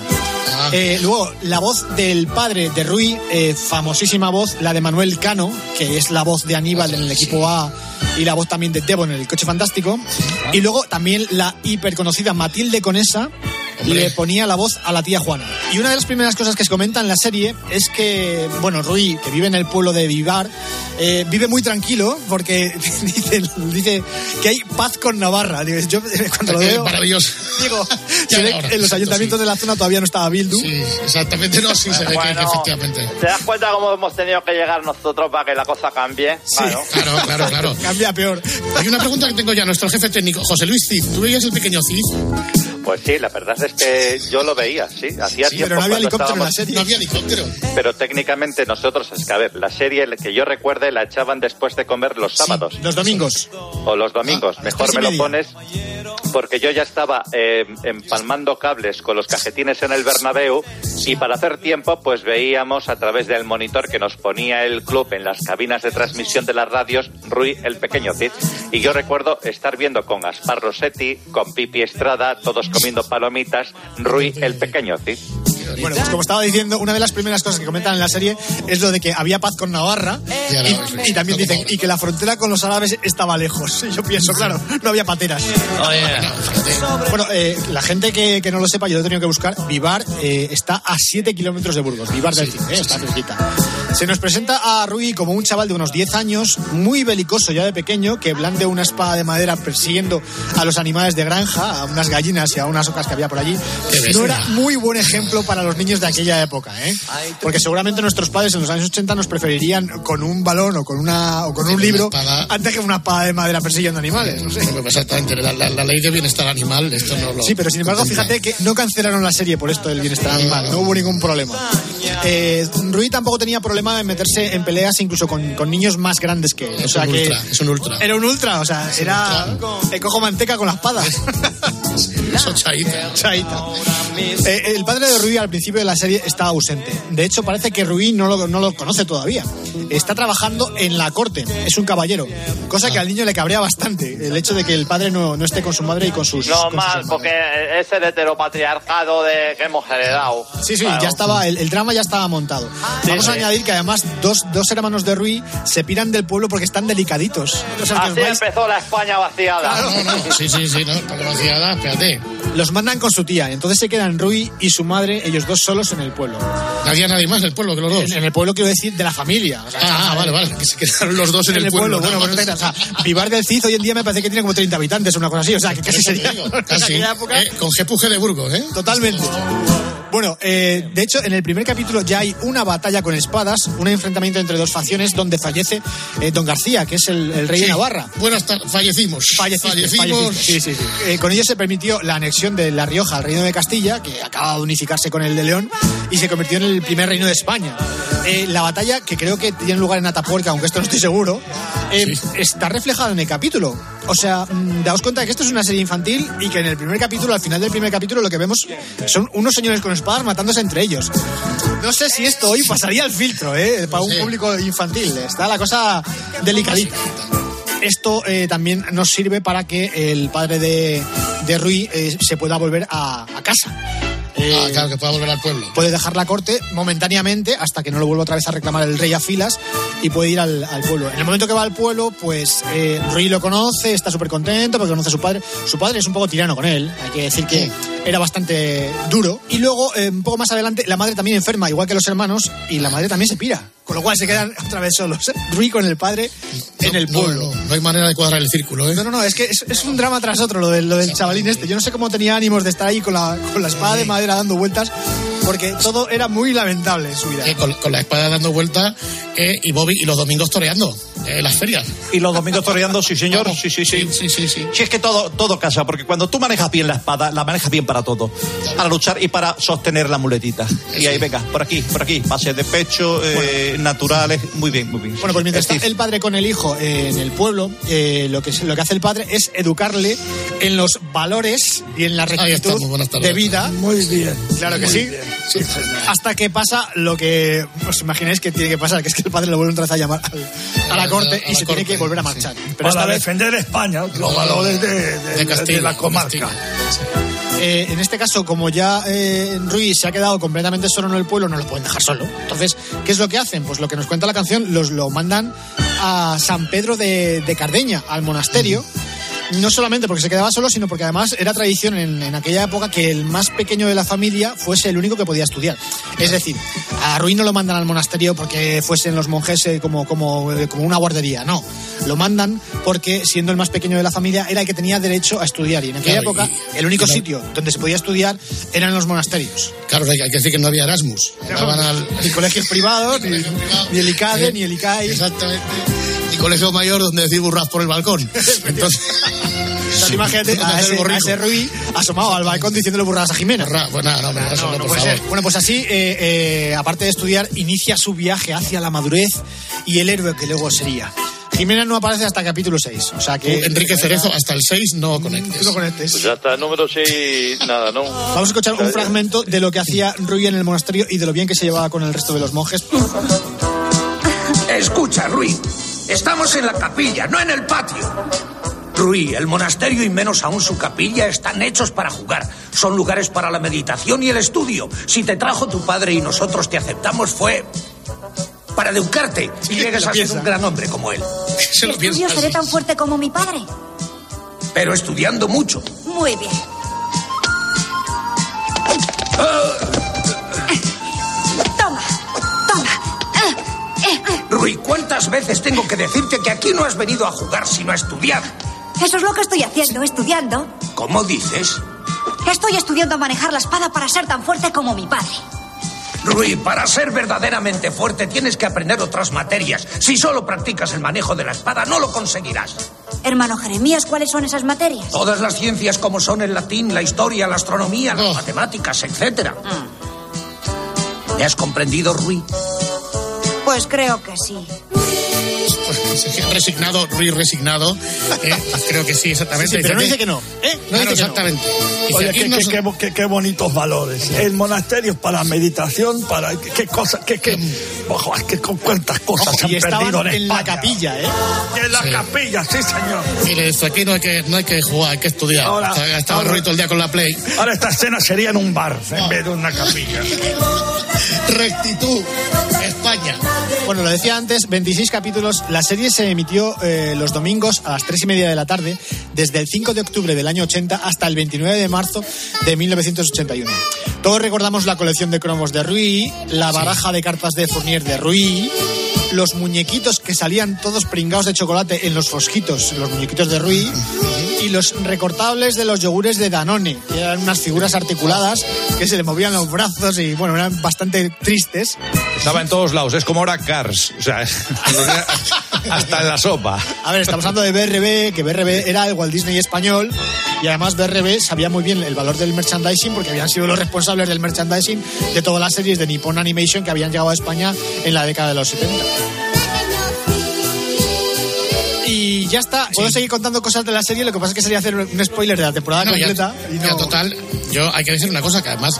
Eh, luego, la voz del padre de Rui, eh, famosísima voz, la de Manuel Cano, que es la voz de Aníbal en el equipo A y la voz también de Devon en el coche fantástico. Y luego también la hiperconocida Matilde Conesa le ponía la voz a la tía Juana. Y una de las primeras cosas que se comenta en la serie es que, bueno, Rui, que vive en el pueblo de Vivar, eh, vive muy tranquilo porque dice, dice que hay paz con Navarra. Digo, Yo eh, cuando lo Eh, veo, maravilloso. digo, Ya se ve ahora, en los ayuntamientos de la zona todavía no estaba Bildu. Sí, exactamente, no, sí se ve que- que, Bueno, efectivamente. ¿Te das cuenta cómo hemos tenido que llegar nosotros para que la cosa cambie? Claro. Claro, claro, claro. Cambia peor. Hay una pregunta que tengo ya, nuestro jefe técnico, José Luis Cid. ¿Tú veías el pequeño Cid? Pues sí, la verdad es que yo lo veía, sí. Hacía Sí, tiempo pero no había helicóptero en la serie. No había helicóptero. Pero técnicamente nosotros, es que a ver, la serie que yo recuerde la echaban después de comer los sábados. Los domingos. O los domingos. Mejor tres y me lo pones porque yo ya estaba eh, empalmando cables con los cajetines en el Bernabéu y para hacer tiempo pues veíamos a través del monitor que nos ponía el club en las cabinas de transmisión de las radios Rui el pequeño Cid. Y yo recuerdo estar viendo con Gaspar Rossetti, con Pipi Estrada, todos comiendo palomitas, Rui el pequeño Cid. Bueno, pues como estaba diciendo, una de las primeras cosas que comentan en la serie es lo de que había paz con Navarra y, y también dicen y que la frontera con los árabes estaba lejos. Y yo pienso, claro, no había pateras. Bueno, eh, la gente que, que no lo sepa, yo lo he tenido que buscar. Vivar eh, está a 7 kilómetros de Burgos. Vivar del Cid, eh, está cerquita. Se nos presenta a Rui como un chaval de unos 10 años, muy belicoso ya de pequeño, que blande una espada de madera persiguiendo a los animales de granja, a unas gallinas y a unas ocas que había por allí. No era muy buen ejemplo para los niños de aquella época, ¿eh? Porque seguramente nuestros padres en los años 80 nos preferirían con un balón o con, una, o con un libro antes que una espada de madera persiguiendo animales. No sé. Exactamente, la, la- la ley de bienestar animal, esto no lo... Sí, pero sin embargo, fíjate que no cancelaron la serie por esto del bienestar animal, no hubo ningún problema. Eh, Rui tampoco tenía problema en meterse en peleas incluso con, con niños más grandes que él. O Es sea un que ultra, es un ultra. Era un ultra, o sea, era. eh, cojo manteca con la espada. Eso, chaita. Chaita. Eh, el padre de Rui al principio de la serie está ausente. De hecho, parece que Rui no lo, no lo conoce todavía. Está trabajando en la corte, es un caballero. Cosa que al niño le cabrea bastante, el hecho de que el padre no, no esté con su madre y con sus. con sus Normal, porque es el heteropatriarcado de, que hemos heredado. Sí, sí, Claro. ya estaba, el, el drama ya estaba montado. Vamos a sí. añadir que además dos, dos hermanos de Rui se piran del pueblo porque están delicaditos. Así empezó la España vaciada. No, no, sí, sí, sí, no, vaciada, los mandan con su tía. Entonces se quedan Rui y su madre, ellos dos solos en el pueblo. No había nadie más del pueblo que los dos. En, en el pueblo quiero decir de la familia. O sea, Ah, ah, vale, vale, que se quedaron los dos en, el, pueblo. Bueno, ¿no? bueno, o sea, Vivar del Cid hoy en día me parece que tiene como 30 habitantes o una cosa así. O sea, que casi sería. digo, casi. época, Eh, con Gepuje de Burgos, ¿eh? Totalmente. Bueno, eh, de hecho, en el primer capítulo ya hay una batalla con espadas, un enfrentamiento entre dos facciones donde fallece eh, Don García, que es el, el rey Sí. de Navarra. Buenas tardes. Fallecimos. Falleciste, Fallecimos. falleciste. Sí, sí, sí. Eh, con ello se permitió la anexión de La Rioja al reino de Castilla, que acaba de unificarse con el de León, y se convirtió en el primer reino de España. Eh, la batalla, que creo que tiene lugar en Atapuerca, aunque esto no estoy seguro, eh, está reflejada en el capítulo. O sea, mm, daos cuenta de que esto es una serie infantil y que en el primer capítulo, al final del primer capítulo, lo que vemos son unos señores con espadas matándose entre ellos. No sé si esto hoy pasaría al filtro, ¿eh? Para un público infantil. Está la cosa delicadita. Esto eh, también nos sirve para que el padre de, de Rui eh, se pueda volver a, a casa. Eh, Ah, claro, que pueda volver al pueblo. Puede dejar la corte momentáneamente hasta que no lo vuelva otra vez a reclamar el rey a filas y puede ir al, al pueblo. En el momento que va al pueblo, pues eh, Rui lo conoce, está súper contento porque conoce a su padre. Su padre es un poco tirano con él, hay que decir que era bastante duro. Y luego, eh, un poco más adelante, la madre también enferma, igual que los hermanos, y la madre también se pira. Con lo cual se quedan otra vez solos. Rui con el padre en el pueblo. No, no hay manera de cuadrar el círculo, ¿eh? No, no, no, es que es, es un drama tras otro lo del, lo del chavalín este. Yo no sé cómo tenía ánimos de estar ahí con la, con la espada de madera dando vueltas, porque todo era muy lamentable en su vida. Eh, con, con la espada dando vueltas eh, y Bobby y los domingos toreando eh, en las ferias. Y los domingos toreando, sí, señor. Sí, sí, sí. Sí, sí, sí. Sí, es que todo, todo casa, porque cuando tú manejas bien la espada, la manejas bien para todo. Para luchar y para sostener la muletita. Y ahí, venga, por aquí, por aquí. Pases de pecho, eh, naturales. Muy bien, muy bien. Bueno, pues mientras Steve. está el padre con el hijo eh, en el pueblo, eh, lo, que, lo que hace el padre es educarle en los valores y en la rectitud de vida. Muy bien. Claro que Muy sí. bien. Sí. Hasta que pasa lo que os imagináis que tiene que pasar, que es que el padre lo vuelve otra vez a llamar al- a la corte a y la se corte, tiene que volver a marchar. Pero Para esta vez defender España, los valores de, de- De Castilla. de la comarca. Eh, en este caso, como ya eh, Ruiz se ha quedado completamente solo en el pueblo, no lo pueden dejar solo. Entonces, ¿qué es lo que hacen? Pues lo que nos cuenta la canción, los lo mandan a San Pedro de, de Cardeña, al monasterio. No solamente porque se quedaba solo, sino porque además era tradición en, en aquella época que el más pequeño de la familia fuese el único que podía estudiar. Es decir, a Ruiz no lo mandan al monasterio porque fuesen los monjes eh, como, como, eh, como una guardería, no. Lo mandan porque siendo el más pequeño de la familia era el que tenía derecho a estudiar. Y en aquella Claro, época y- el único no- sitio donde se podía estudiar eran los monasterios. Claro, hay que decir que no había Erasmus. Al- Ni colegios privados, ni, Colegio privado. ni el ICADE, ni el ICAI. Exactamente. Y colegio mayor donde decir burras por el balcón. Entonces, Tú imagínate ¿Dónde a el ese, a ese Ruiz asomado al balcón diciéndole burradas a Jimena. Pues nada, no, no, eso no, No por puede favor. ser. Bueno, pues así, eh, eh, aparte de estudiar, inicia su viaje hacia la madurez y el héroe que luego sería. Jimena no aparece hasta el capítulo 6. O sea Tú, que. Enrique Cerezo, hasta el 6 no conectes. no conectes. Pues ya está, número 6, nada, ¿no? Vamos a escuchar un fragmento de lo que hacía Rui en el monasterio y de lo bien que se llevaba con el resto de los monjes. Escucha, Rui. Estamos en la capilla, no en el patio. Rui, el monasterio y menos aún su capilla están hechos para jugar. Son lugares para la meditación y el estudio. Si te trajo tu padre y nosotros te aceptamos fue para educarte y llegues a ser un gran hombre como él. Se lo Yo seré tan fuerte como mi padre. Pero estudiando mucho. Muy bien. Toma, toma. Eh, Rui, ¿cuántas veces tengo que decirte que aquí no has venido a jugar sino a estudiar? Eso es lo que estoy haciendo, estudiando. ¿Cómo dices? Estoy estudiando a manejar la espada para ser tan fuerte como mi padre. Rui, para ser verdaderamente fuerte tienes que aprender otras materias. Si solo practicas el manejo de la espada, no lo conseguirás. Hermano Jeremías, ¿cuáles son esas materias? Todas las ciencias como son el latín, la historia, la astronomía, las matemáticas, etc. ¿Me has comprendido, Rui? Pues creo que sí. Pues, resignado, Rui resignado. eh, creo que sí, exactamente. Sí, pero no dice que no. ¿eh? No Claro, dice que no. exactamente. Oye, qué, no qué- se- qué- qué- bonitos valores. El monasterio es para meditación, para qué, cosas, qué, qué, ojo, es que con cuántas cosas Ojo, se han y perdido en, en la capilla, ¿eh? En la Sí. capilla, sí, señor. Mire, esto aquí no hay que, no hay que jugar, hay que estudiar. Ahora- Estaba ahora- Rui todo el día con la Play. Ahora esta escena sería en un bar en vez de una capilla. Rectitud, España. Bueno, lo decía antes, 26 capítulos. La serie se emitió eh, los domingos a las 3 y media de la tarde, desde el 5 de octubre del año 80 hasta el 29 de marzo de 1981. Todos recordamos la colección de cromos de Rui, la baraja de cartas de Fournier de Rui, los muñequitos que salían todos pringados de chocolate en los fosquitos, los muñequitos de Rui, y los recortables de los yogures de Danone, que eran unas figuras articuladas que se le movían los brazos y bueno, eran bastante tristes. Estaba en todos lados, es como ahora Cars. O sea, hasta en la sopa. A ver, estamos hablando de BRB, que BRB era el Walt Disney español y además BRB sabía muy bien el valor del merchandising porque habían sido los responsables del merchandising de todas las series de Nippon Animation que habían llegado a España en la década de los 70. Y ya está. Puedo seguir contando cosas de la serie, lo que pasa es que sería hacer un spoiler de la temporada No, ya- completa. y no- total, yo hay que decir una cosa que además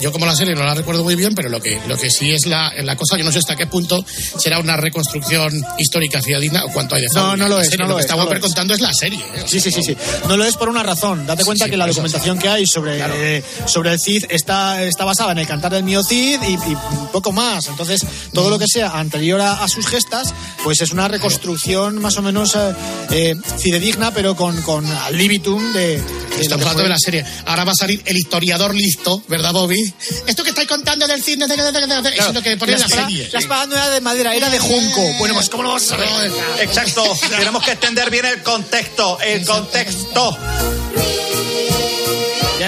yo como la serie no la recuerdo muy bien, pero lo que lo que sí es la, la cosa, yo no sé hasta qué punto será una reconstrucción histórica fidedigna o cuánto hay de No, fábula no en lo es, no lo lo que es, está no es. contando es la serie. ¿eh? Sí, sí, sí, sí. No lo es por una razón. Date cuenta sí, que la documentación que hay sobre, eh, sobre el Cid está, está basada en el cantar del mío Cid y, y poco más. Entonces, todo lo que sea anterior a, a sus gestas, pues es una reconstrucción más o menos eh, eh, fidedigna, pero con, con al libitum de, de hablando de la serie. Ahora va a salir el historiador listo, ¿verdad, Bobby? Esto que estáis contando del cine, de- lo que en la espada-. La espada no era de madera, era de junco. Bueno, pues ¿cómo lo vas a saber? Exacto, tenemos que extender bien el contexto, el contexto.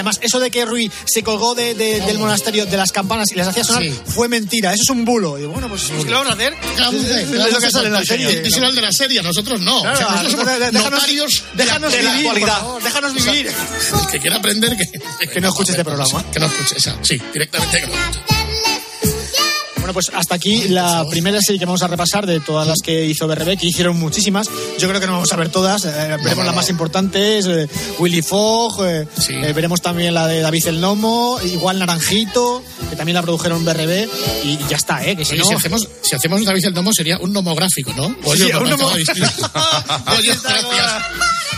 Además, eso de que Rui se colgó de- de- del monasterio de las campanas y les hacía sonar Sí. fue mentira. Eso es un bulo. Y bueno, pues, ¿qué lo vamos a hacer? Es lo que sale en la serie. Al de la serie, nosotros no. Claro, O sea, nosotros somos déjanos- notarios déjanos de la vivir, por actualidad. favor, déjanos vivir. El que quiera aprender, que, Que no escuche este programa. Que no escuche esa. Sí, directamente que no. Bueno, pues hasta aquí la primera serie que vamos a repasar de todas las que hizo BRB, que hicieron muchísimas. Yo creo que no vamos a ver todas. eh, veremos las más importantes. eh, Willy Fogg, eh, eh, veremos también la de David el Nomo, igual Naranjito, que también la produjeron BRB. Y, y ya está, ¿eh? Que si Oye, no... si hacemos, si hacemos un David el Domo sería un nomográfico, ¿no? Goyo, Sí, un nomo-. Goyo, gracias.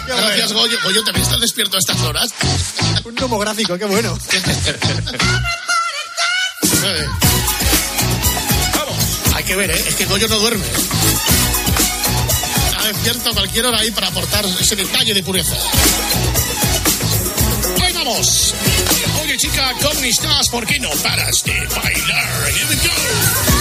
Gracias, Goyo. Goyo, ¿también estás despierto a estas horas? Un nomográfico, qué bueno. Que ver, ¿eh? Es que Goyo no duerme. Está despierto a cualquier hora ahí para aportar ese detalle de pureza. Ahí vamos. Oye, chica, ¿cómo estás? ¿Por qué no paras de bailar? Here we go.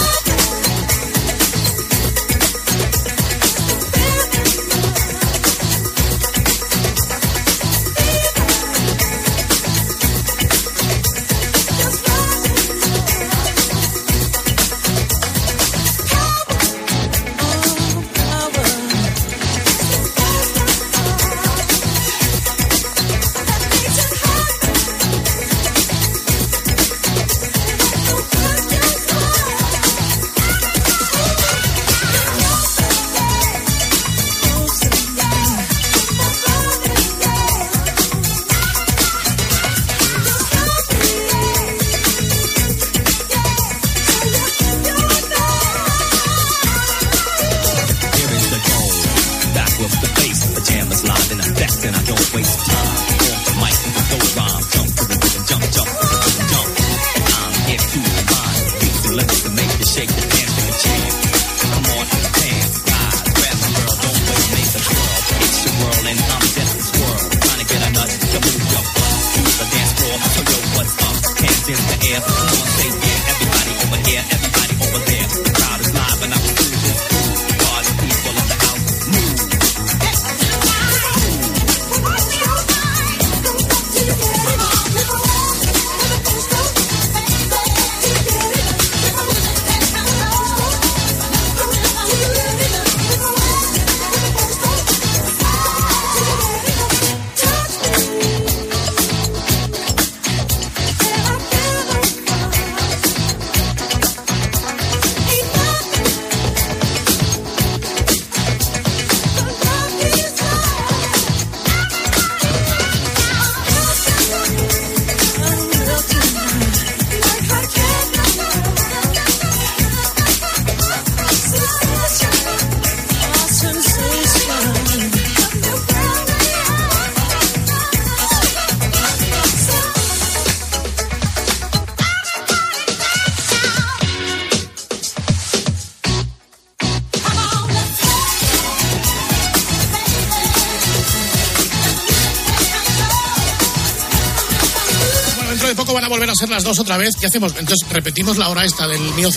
A ser las dos otra vez. ¿Qué hacemos? Entonces repetimos la hora esta del mío.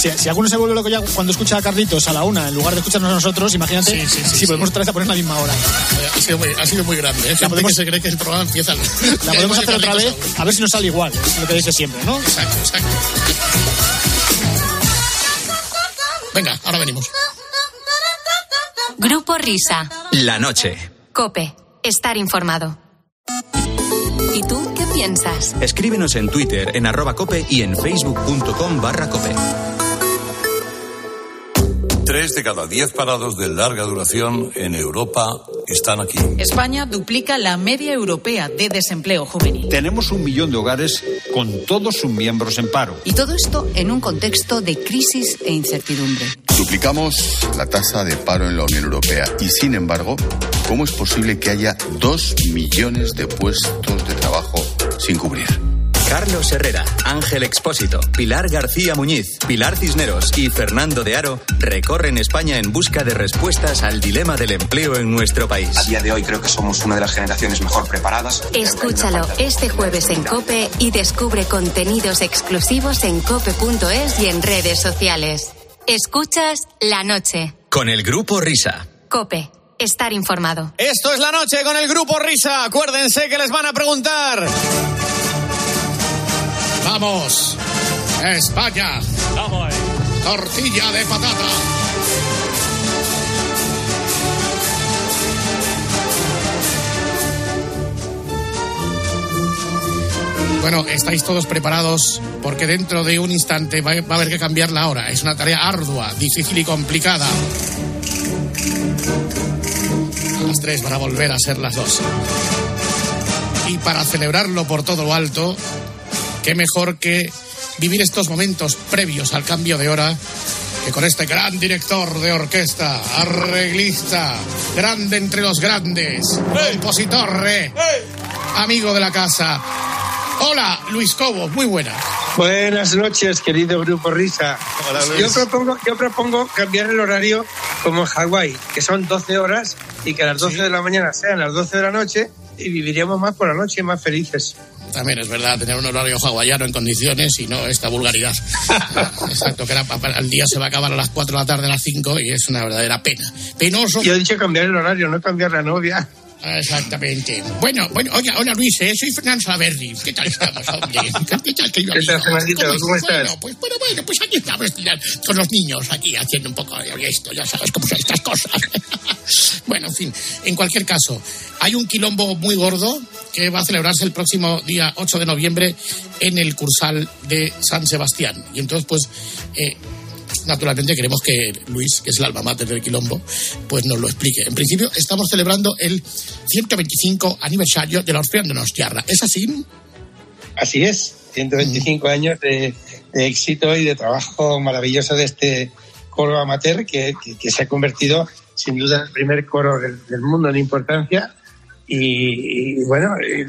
Si, si alguno se vuelve loco ya cuando escucha a Carlitos a la una, en lugar de escucharnos a nosotros, imagínate Sí, sí, sí, si podemos otra vez a poner la misma hora. Ha sido muy, ha sido muy grande. ¿eh? Gente podemos- que se cree que el programa empieza. La podemos hacer otra vez, a ver si nos sale igual, es lo que dice siempre, ¿no? Exacto, exacto. Venga, ahora venimos. Grupo Risa. La noche. Cope. Estar informado. ¿Y tú qué piensas? Escríbenos en Twitter, en arroba cope y en facebook.com barra cope. Tres de cada diez parados de larga duración en Europa están aquí. España duplica la media europea de desempleo juvenil. Tenemos un millón de hogares con todos sus miembros en paro. Y todo esto en un contexto de crisis e incertidumbre. Duplicamos la tasa de paro en la Unión Europea y, sin embargo, ¿cómo es posible que haya dos millones de puestos de trabajo sin cubrir? Carlos Herrera, Ángel Expósito, Pilar García Muñiz, Pilar Cisneros y Fernando de Aro recorren España en busca de respuestas al dilema del empleo en nuestro país. A día de hoy creo que somos una de las generaciones mejor preparadas. Escúchalo este jueves en Cope y descubre contenidos exclusivos en cope.es y en redes sociales. Escuchas la noche. Con el grupo Risa. Cope. Estar informado. Esto es la noche con el grupo Risa. Acuérdense que les van a preguntar. Vamos. España. Vamos. Tortilla de patata. Bueno, estáis todos preparados porque dentro de un instante va a haber que cambiar la hora. Es una tarea ardua, difícil y complicada. A las tres van a volver a ser las dos. Y para celebrarlo por todo lo alto, qué mejor que vivir estos momentos previos al cambio de hora que con este gran director de orquesta, arreglista, grande entre los grandes, compositor, eh, amigo de la casa. Hola, Luis Cobo, muy buena. Buenas noches, querido Grupo Risa. Hola, Luis. yo, propongo, yo propongo cambiar el horario como en Hawái, que son 12 horas y que a las 12 de la mañana sean las 12 de la noche y viviríamos más por la noche y más felices. También es verdad, tener un horario hawaiano en condiciones y no esta vulgaridad. Exacto, que el día se va a acabar a las 4 de la tarde, a las 5 y es una verdadera pena. Penoso. Yo he dicho cambiar el horario, no cambiar la novia. Exactamente. Bueno, bueno, oiga, hola Luis, eh, soy Fernando Salaverri. ¿Qué tal estamos, hombre? ¿Qué, tal, querido ¿Qué tal? Fernandito? ¿Cómo estás? Bueno, pues, bueno, bueno, pues aquí estamos con los niños, aquí haciendo un poco de esto, ya sabes cómo son estas cosas. bueno, en fin, en cualquier caso, hay un quilombo muy gordo que va a celebrarse el próximo día 8 de noviembre en el Cursal de San Sebastián. Y entonces, pues, eh, naturalmente queremos que Luis, que es el alma mater del quilombo, pues nos lo explique. En principio, estamos celebrando el 125 aniversario de la Orfeón de Donostiarra. ¿Es así? Así es, 125 años de, de éxito y de trabajo maravilloso de este coro amateur que, que- que se ha convertido sin duda en el primer coro del, del mundo en importancia y, y, bueno,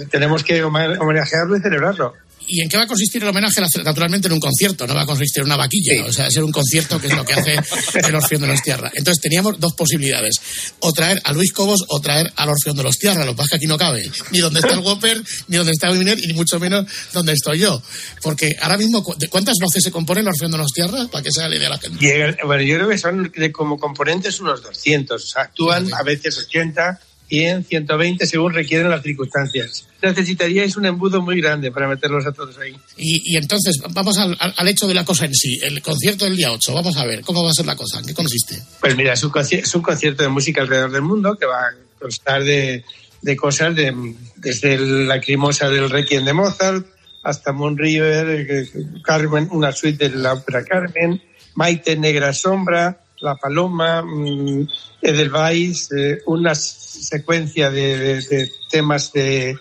tenemos que homenajearlo y celebrarlo. ¿Y en qué va a consistir el homenaje? Naturalmente en un concierto, no va a consistir en una vaquilla, o sea, ser un concierto que es lo que hace el Orfeón de los Tierra. Entonces teníamos dos posibilidades, o traer a Luis Cobos o traer al Orfeón de los Tierra, lo que pasa que aquí no cabe, ni donde está el Whopper, ni donde está Wiener, y ni mucho menos donde estoy yo. Porque ahora mismo, ¿cu- ¿de cuántas voces se compone el Orfeón de los Tierra? Para que se haga la idea de la gente. Bueno, yo creo que son como componentes unos 200, o sea, actúan a veces 80, 100, 120 según requieren las circunstancias. Necesitaríais un embudo muy grande para meterlos a todos ahí. Y, y entonces, vamos al, hecho de la cosa en sí, el concierto del día 8, vamos a ver, ¿cómo va a ser la cosa? ¿En qué consiste? Pues mira, es un, conci- es un concierto de música alrededor del mundo que va a constar de, de cosas de, desde el lacrimosa del Requiem de Mozart hasta Moon River, eh, Carmen, una suite de la ópera Carmen, Maite Negra Sombra, La Paloma, mm, Edelweiss, eh, una secuencia de, temas de,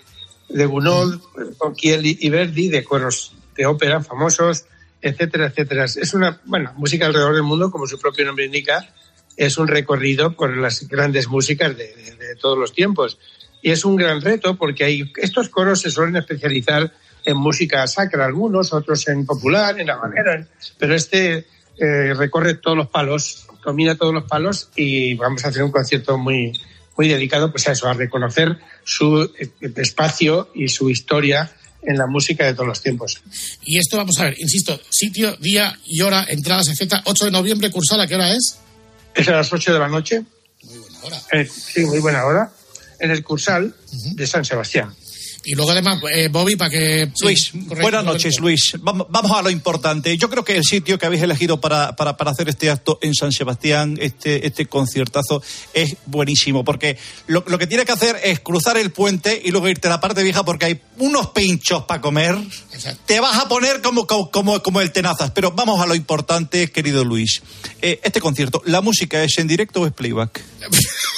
de Gounod, con y Verdi, de coros de ópera famosos, etcétera, etcétera. Es una, bueno, música alrededor del mundo, como su propio nombre indica, es un recorrido por las grandes músicas de, todos los tiempos. Y es un gran reto porque hay, estos coros se suelen especializar en música sacra, algunos, otros en popular, en habanera, pero este eh, recorre todos los palos, domina todos los palos y vamos a hacer un concierto muy, muy dedicado pues a eso, a reconocer su eh, espacio y su historia en la música de todos los tiempos. Y esto, vamos a ver, insisto, sitio, día y hora, entradas, etcétera. 8 de noviembre, Cursal, ¿a qué hora es? Es a las 8 de la noche. Muy buena hora. sí, muy buena hora. En el Cursal de San Sebastián. Y luego además, eh, Bobby, para que... Luis, correcto, buenas noches, correcto. Luis. Vamos, vamos a lo importante. Yo creo que el sitio que habéis elegido para, para, para hacer este acto en San Sebastián, este, este conciertazo, es buenísimo, porque lo, lo que tienes que hacer es cruzar el puente y luego irte a la parte vieja porque hay unos pinchos para comer. Te vas a poner como, como, como, como el tenazas. Pero vamos a lo importante, querido Luis. Eh, este concierto, ¿la música es en directo o es playback?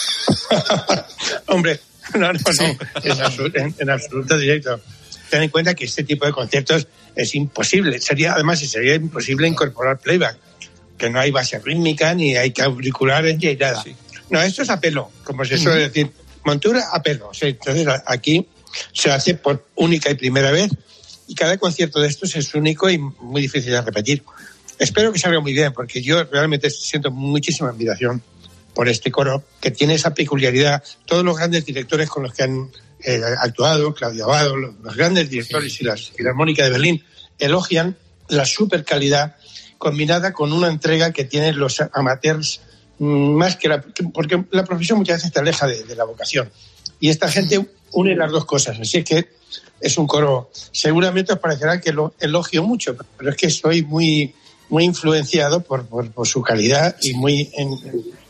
Hombre, no, no, no, en, absoluto, en- en absoluto directo. Ten en cuenta que este tipo de conciertos es imposible. Sería, además, sería imposible incorporar playback, que no hay base rítmica, ni hay auriculares, ni hay nada. No, esto es a pelo, como se suele decir. Montura a pelo. O sea, entonces, aquí se hace por única y primera vez, y cada concierto de estos es único y muy difícil de repetir. Espero que salga muy bien, porque yo realmente siento muchísima admiración por este coro, que tiene esa peculiaridad. Todos los grandes directores con los que han eh, actuado, Claudio Abado, los, grandes directores y la Filarmónica de Berlín, elogian la super calidad combinada con una entrega que tienen los amateurs mm, más que la, que- porque la profesión muchas veces te aleja de, de la vocación. Y esta gente une las dos cosas. Así es que es un coro. Seguramente os parecerá que lo elogio mucho, pero es que soy muy, muy influenciado por, por, por su calidad y muy en-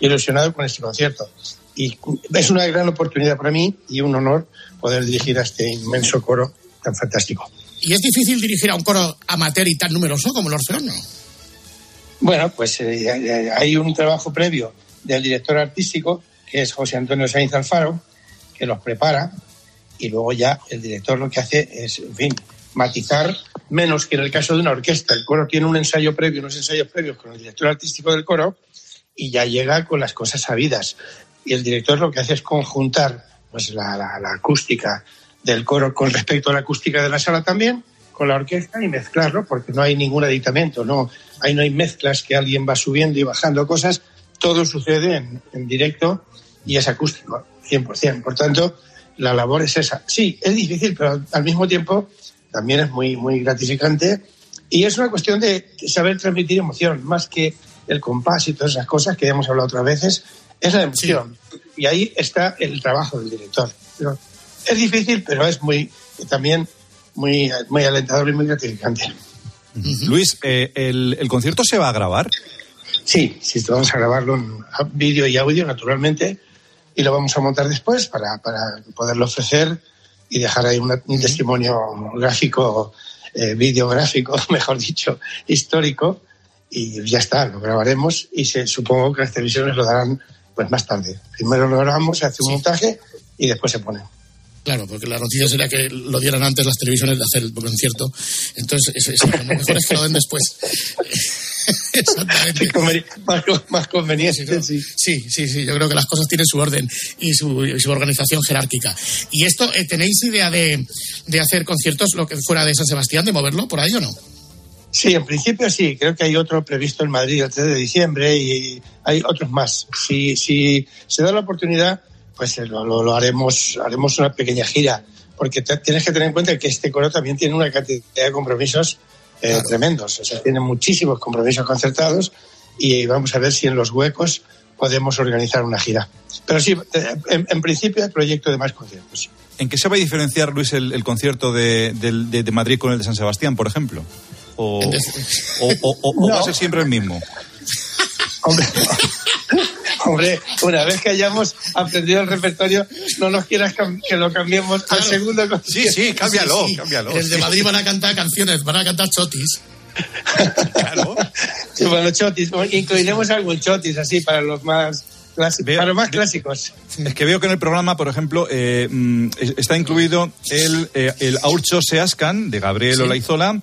ilusionado con este concierto. Y es una gran oportunidad para mí y un honor poder dirigir a este inmenso coro tan fantástico. Y es difícil dirigir a un coro amateur y tan numeroso como el Orfeón, ¿no? Bueno, pues eh, eh, hay un trabajo previo del director artístico, que es José Antonio Sainz Alfaro, que los prepara y luego ya el director lo que hace es, en fin, matizar menos que en el caso de una orquesta. El coro tiene un ensayo previo, unos ensayos previos con el director artístico del coro y ya llega con las cosas sabidas. Y el director lo que hace es conjuntar pues, la, la- la acústica del coro con respecto a la acústica de la sala también, con la orquesta y mezclarlo, porque no hay ningún aditamento, no, ahí no hay mezclas que alguien va subiendo y bajando cosas, todo sucede en, en directo y es acústico, 100%. Por tanto, la labor es esa. Sí, es difícil, pero al mismo tiempo también es muy, muy gratificante y es una cuestión de saber transmitir emoción, más que el compás y todas esas cosas que ya hemos hablado otras veces, es la emoción. Y ahí está el trabajo del director. Pero es difícil, pero es muy también muy, muy alentador y muy gratificante. Luis, eh, el, el concierto se va a grabar? Sí, sí, vamos a grabarlo en vídeo y audio, naturalmente, y lo vamos a montar después para, para poderlo ofrecer y dejar ahí una- un testimonio gráfico, eh, videográfico, mejor dicho, histórico, y ya está, lo grabaremos y se, supongo que las televisiones lo darán pues más tarde. Primero lo grabamos, se hace un montaje y después se pone. Claro, porque la noticia sería que lo dieran antes las televisiones de hacer el concierto. Entonces, es, es- lo mejor es que lo den después. Exactamente. Más, más conveniente, sí. Sí, sí, sí. Yo creo que las cosas tienen su orden y su, y su organización jerárquica. ¿Y esto, eh, tenéis idea de, de hacer conciertos lo que fuera de San Sebastián, de moverlo por ahí o no? Sí, en principio sí. Creo que hay otro previsto en Madrid el 3 de diciembre y hay otros más. Si, si se da la oportunidad, pues eh, lo, lo- lo haremos, haremos una pequeña gira. Porque te- tienes que tener en cuenta que este coro también tiene una cantidad de compromisos eh, tremendos. O sea, tiene muchísimos compromisos concertados y vamos a ver si en los huecos podemos organizar una gira. Pero sí, eh, en, en principio hay proyecto de más conciertos. ¿En qué se va a diferenciar, Luis, el, el concierto de, de- de Madrid con el de San Sebastián, por ejemplo? ¿O, o, o- o- o va a ser siempre el mismo? Hombre, hombre, una vez que hayamos aprendido el repertorio, no nos quieras que lo cambiemos al segundo concierto. Sí, sí. En el de Madrid van a cantar canciones, van a cantar chotis. Sí, bueno, chotis, incluiremos algún chotis así para los más clásicos. Para los más clásicos. Es que veo que en el programa, por ejemplo, eh, mm, es- está incluido el, eh, el Aurcho Seascan de Gabriel Sí. Olaizola.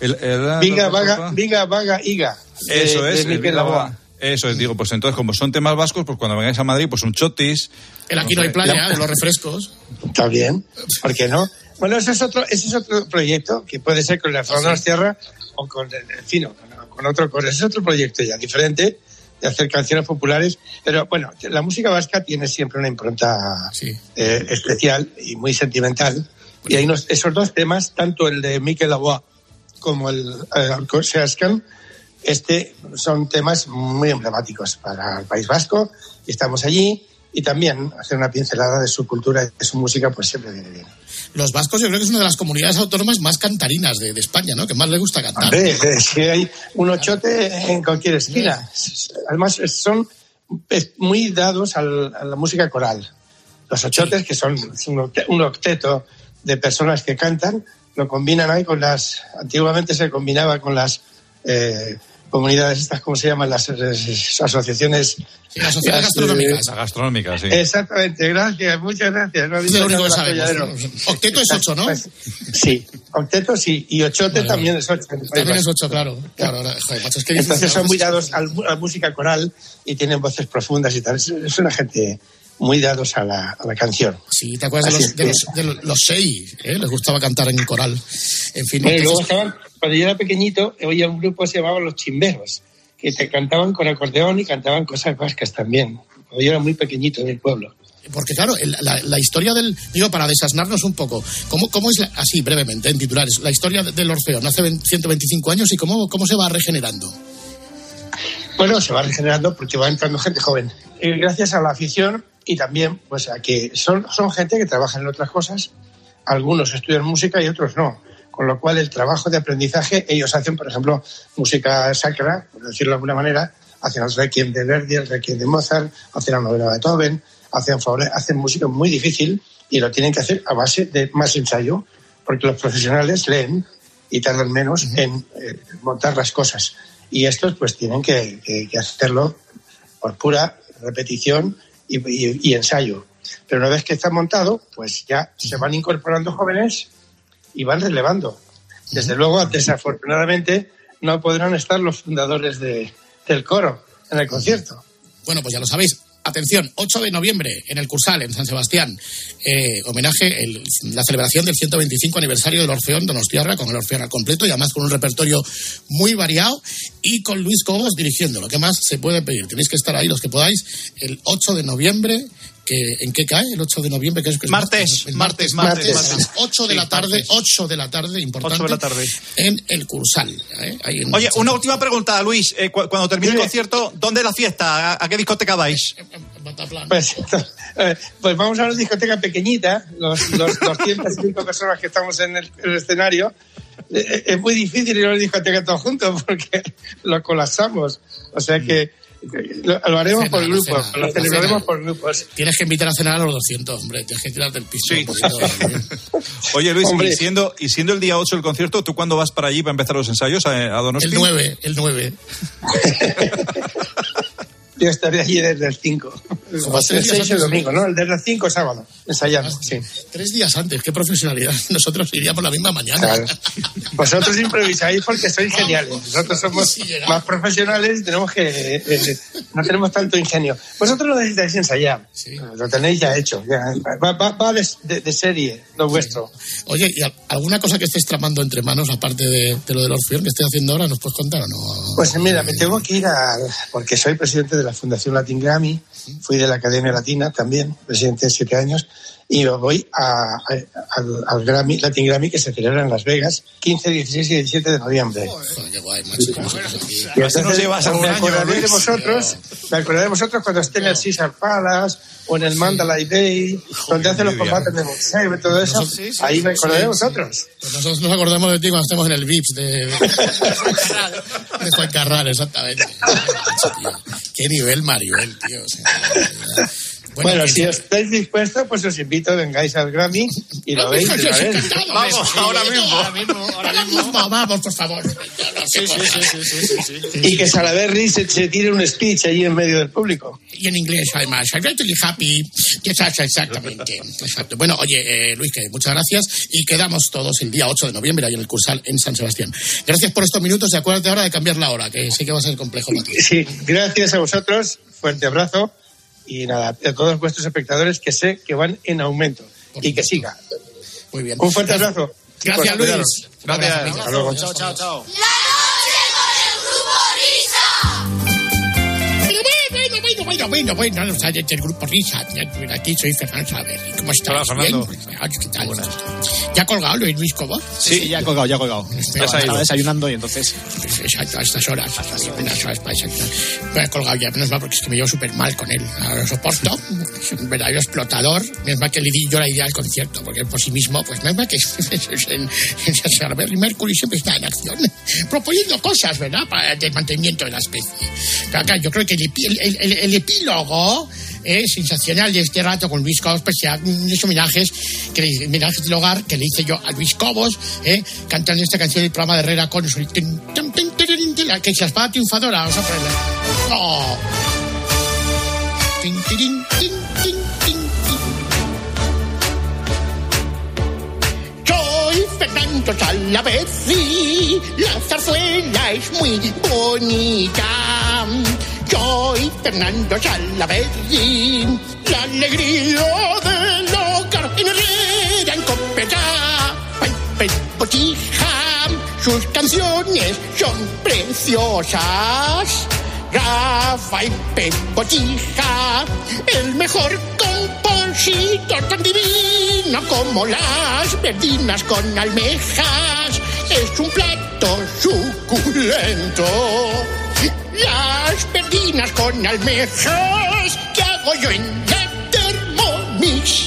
El, el- Viga, vaga, viga, vaga, iga. de- Eso de es, el Miquel Laboa. Eso es, digo, pues entonces, como son temas vascos, pues cuando vengáis a Madrid, pues un chotis. El aquí no hay playa, de los refrescos. Está bien, ¿por qué no? Bueno, ese es otro, ese es otro proyecto que puede ser con la Frontera Tierra o con, en fin, o con, con otro coro. Ese es otro proyecto ya diferente de hacer canciones populares. Pero bueno, la música vasca tiene siempre una impronta eh, especial y muy sentimental. Y hay unos- esos dos temas, tanto el de Mikel Lavoie como el eh, Seascan, este son temas muy emblemáticos para el País Vasco. Y estamos allí y también hacer una pincelada de su cultura y de su música, pues siempre viene bien. Los vascos yo creo que es una de las comunidades autónomas más cantarinas de, de España, ¿no? Que más le gusta cantar. Hombre, es que hay un ochote en cualquier esquina. Además, son muy dados al- a la música coral. Los ochotes, que son un octeto de personas que cantan, lo combinan ahí con las. Antiguamente se combinaba con las eh, comunidades, estas, ¿cómo se llaman? Las, eh, asociaciones. las sociedades gastronómicas. Gastronómica, sí. Exactamente, gracias, muchas gracias. No Es lo único que sabemos. Octeto es ocho, ¿no? Pues, sí, octeto sí, y ochote también es ocho. También es ocho, claro. claro ahora, joder, macho, es que Entonces son muy dados a la música coral y tienen voces profundas y tal. Es, es una gente muy dados a la, a la canción. Sí, ¿te acuerdas de los, de los, de los, los seis? ¿eh? Les gustaba cantar en coral. En fin, luego estaban, cuando yo era pequeñito, oía un grupo que se llamaba Los Chimberos, que te cantaban con acordeón y cantaban cosas vascas también. Cuando yo era muy pequeñito en el pueblo. Porque claro, la, la historia del... Digo, para desasnarnos un poco, ¿cómo, cómo es, la- así brevemente, en titulares, la historia de- del Orfeón hace 20 125 años y cómo, cómo se va regenerando? Bueno, se va regenerando porque va entrando gente joven. Eh, gracias a la afición y también pues a que son, son gente que trabaja en otras cosas. Algunos estudian música y otros no. Con lo cual el trabajo de aprendizaje, ellos hacen, por ejemplo, música sacra, por decirlo de alguna manera, hacen el requiem de Verdi, el requiem de Mozart, hacen la novela de Beethoven, hacen, hacen música muy difícil y lo tienen que hacer a base de más ensayo, porque los profesionales leen y tardan menos en eh, montar las cosas. Y estos pues tienen que, que- que hacerlo por pura repetición y, y- y ensayo. Pero una vez que está montado, pues ya se van incorporando jóvenes y van relevando. Desde luego, desafortunadamente, no podrán estar los fundadores de- del coro en el concierto. Bueno, pues ya lo sabéis. Atención, 8 de noviembre en el Cursal, en San Sebastián. Eh, homenaje, el- la celebración del 125 aniversario del Orfeón Donostiarra, con el Orfeón al completo y además con un repertorio muy variado y con Luis Cobos dirigiéndolo. ¿Qué más se puede pedir? Tenéis que estar ahí los que podáis el 8 de noviembre. Que, ¿En qué cae el 8 de noviembre? Que es, que es Martes, el martes, a las martes. 8 de Sí, la tarde, martes. 8 de la tarde, importante. 8 de la tarde. En el Cursal. ¿eh? Ahí en- Oye, una última pregunta, Luis. Eh, cu- cuando termine el concierto, ¿dónde es la fiesta? ¿A, a qué discoteca vais? Pues, eh, pues vamos a una discoteca pequeñita, los, los 200 y pico personas que estamos en el, el escenario. Eh, eh, Es muy difícil ir a una discoteca todos juntos porque lo colapsamos. O sea que lo, haremos Cena, por grupos, cena, lo celebraremos cena. por grupos. Tienes que invitar a cenar a los 200, hombre. Tienes que tirarte el piso. un poquito. Oye, Luis, Hombre. y siendo, y siendo el día 8 el concierto, ¿tú cuándo vas para allí para empezar los ensayos a, a Donosti? El 9, el 9. Yo estaré allí desde el 5. Como El tres días 6 y el antes, domingo, ¿no? El desde el 5 sábado, ensayando, sí. Tres días antes, qué profesionalidad. Nosotros iríamos la misma mañana. Claro. Vosotros improvisáis porque sois geniales. Nosotros somos Sí, más profesionales y tenemos que. eh, eh, no tenemos tanto ingenio. Vosotros lo necesitáis ensayar. Lo tenéis ya hecho. ya. Va, va- va de, de- de serie lo vuestro. Oye, ¿y al- alguna cosa que estés tramando entre manos, aparte de, de lo del Orfeón que estés haciendo ahora, nos puedes contar o no? Pues mira, me tengo que ir a. Porque soy presidente de la Fundación Latin Grammy, fui de la Academia Latina también, presidente de siete años, y me voy a- a- al, al Grammy, Latin Grammy que se celebra en Las Vegas, 15, 16 y 17 de noviembre. Joder, qué guay, macho. Y entonces, llevas me año, acordaré de vosotros, me acordaré de vosotros cuando esté en el Caesar Palace o en el Mandalay Bay, donde hacen los combates de boxeo y todo eso. Nosotros- sí, sí, ahí me sí, acordaré de sí. vosotros. Pues nosotros nos acordamos de ti cuando estemos en el VIPS de, de, Juan Carral, exactamente. Qué nivel Maribel, tío. Bueno, si estáis dispuestos, pues os invito, vengáis al Grammy y lo veis. Vamos, ahora mismo. Ahora mismo. Vamos, por favor. Sí, sí, sí. Y que Salaberry se, se tire un speech allí en medio del público. Y en inglés, además. I'm really happy. Exactamente. Exacto. Bueno, oye, eh, Luis, que muchas gracias. Y quedamos todos el día 8 de noviembre ahí en el Cursal en San Sebastián. Gracias por estos minutos y acuérdate ahora de cambiar la hora, que sí que va a ser complejo para ti. Sí, gracias a vosotros, fuerte abrazo y nada, a todos vuestros espectadores que sé que van en aumento y que siga. Muy bien. Un fuerte abrazo. Gracias, Luis. cuidaros. Gracias. Hasta luego. Chao, chao, chao. Bueno, bueno, bueno, bueno, los del grupo Risa. Aquí soy Fernando Saber. ¿Cómo estás? Hola, Fernando. Bien? Ay, ¿Qué tal? ¿Ya ha colgado Luis, Luis Cobos? Sí, sí, ya ha colgado, ya ha colgado. Ha Estaba desayunando y entonces. Exacto, a estas horas. Unas horas para desayunar. Me ha colgado ya, menos mal, porque es que me llevo súper mal con él. Ahora lo soporto. Es un verdadero explotador. Menos mal que le di yo la idea del concierto, porque por sí mismo, pues menos mal que en, en Mercury siempre está en acción, proponiendo cosas, ¿verdad?, para el mantenimiento de la especie. Pero acá yo creo que el, el- el- el epílogo es sensacional de este rato con Luis Cobos, pues unos homenajes, que, homenajes del hogar que le hice yo a Luis Cobos, ¿eh? cantando esta canción del programa de Herrera con su- que es la espada triunfadora. Vamos a ponerla. ¡Oh! Tin, tin, tin. Soy Fernando Salaverri, la zarzuela es muy bonita. Soy Fernando Salaverri, la alegría del hogar en Herrera, en Copeta, Pepe Botija. Sus canciones son preciosas. Rafael Botija, el mejor compositor tan divino como las verdinas con almejas. Es un plato suculento. Las verdinas con almejas que hago yo en la Thermomix.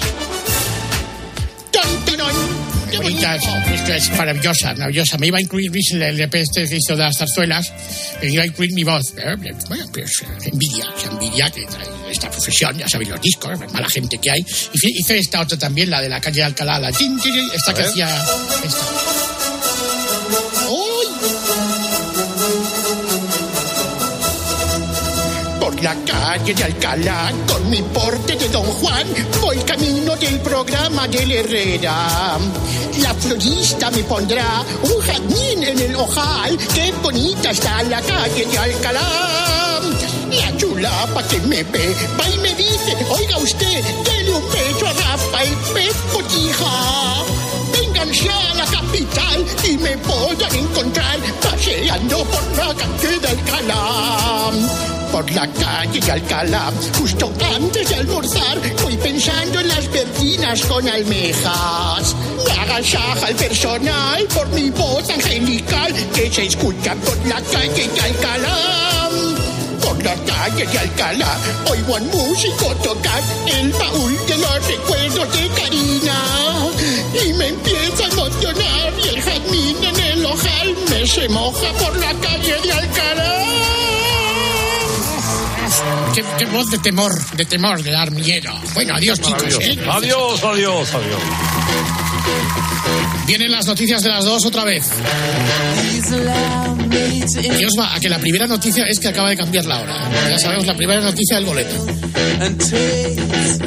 Qué bonita, es, es que es maravillosa, maravillosa. Me iba a incluir Luis en el LP este de las zarzuelas, me iba a incluir mi voz. ¿eh? Bueno, pues eh, envidia, envidia que trae esta profesión, ya sabéis los discos, la mala gente que hay. Y hice esta otra también, la de la calle de Alcalá, la esta que hacía. Esta. La calle de Alcalá, con mi porte de Don Juan, voy camino del programa del Herrera. La florista me pondrá un jazmín en el ojal, qué bonita está la calle de Alcalá. La chulapa que me ve, va y me dice, oiga usted, dele un beso a Rafael Pez. Vénganse a la capital y me podrán encontrar paseando por la calle de Alcalá. Por la calle de Alcalá, justo antes de almorzar, voy pensando en las verdinas con almejas. Me agasaja el personal por mi voz angelical que se escucha por la calle de Alcalá. Por la calle de Alcalá, oigo al músico tocar el baúl de los recuerdos de Karina. Y me empieza a emocionar y el jazmín en el ojal me se moja por la calle de Alcalá. Qué, qué voz de temor, de temor, de dar miedo. Bueno, adiós chicos. ¿eh? Adiós, adiós, adiós. Vienen las noticias de las dos otra vez. Y os va a que la primera noticia es que acaba de cambiar la hora. Ya sabemos la primera noticia del boleto.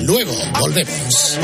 Luego volvemos.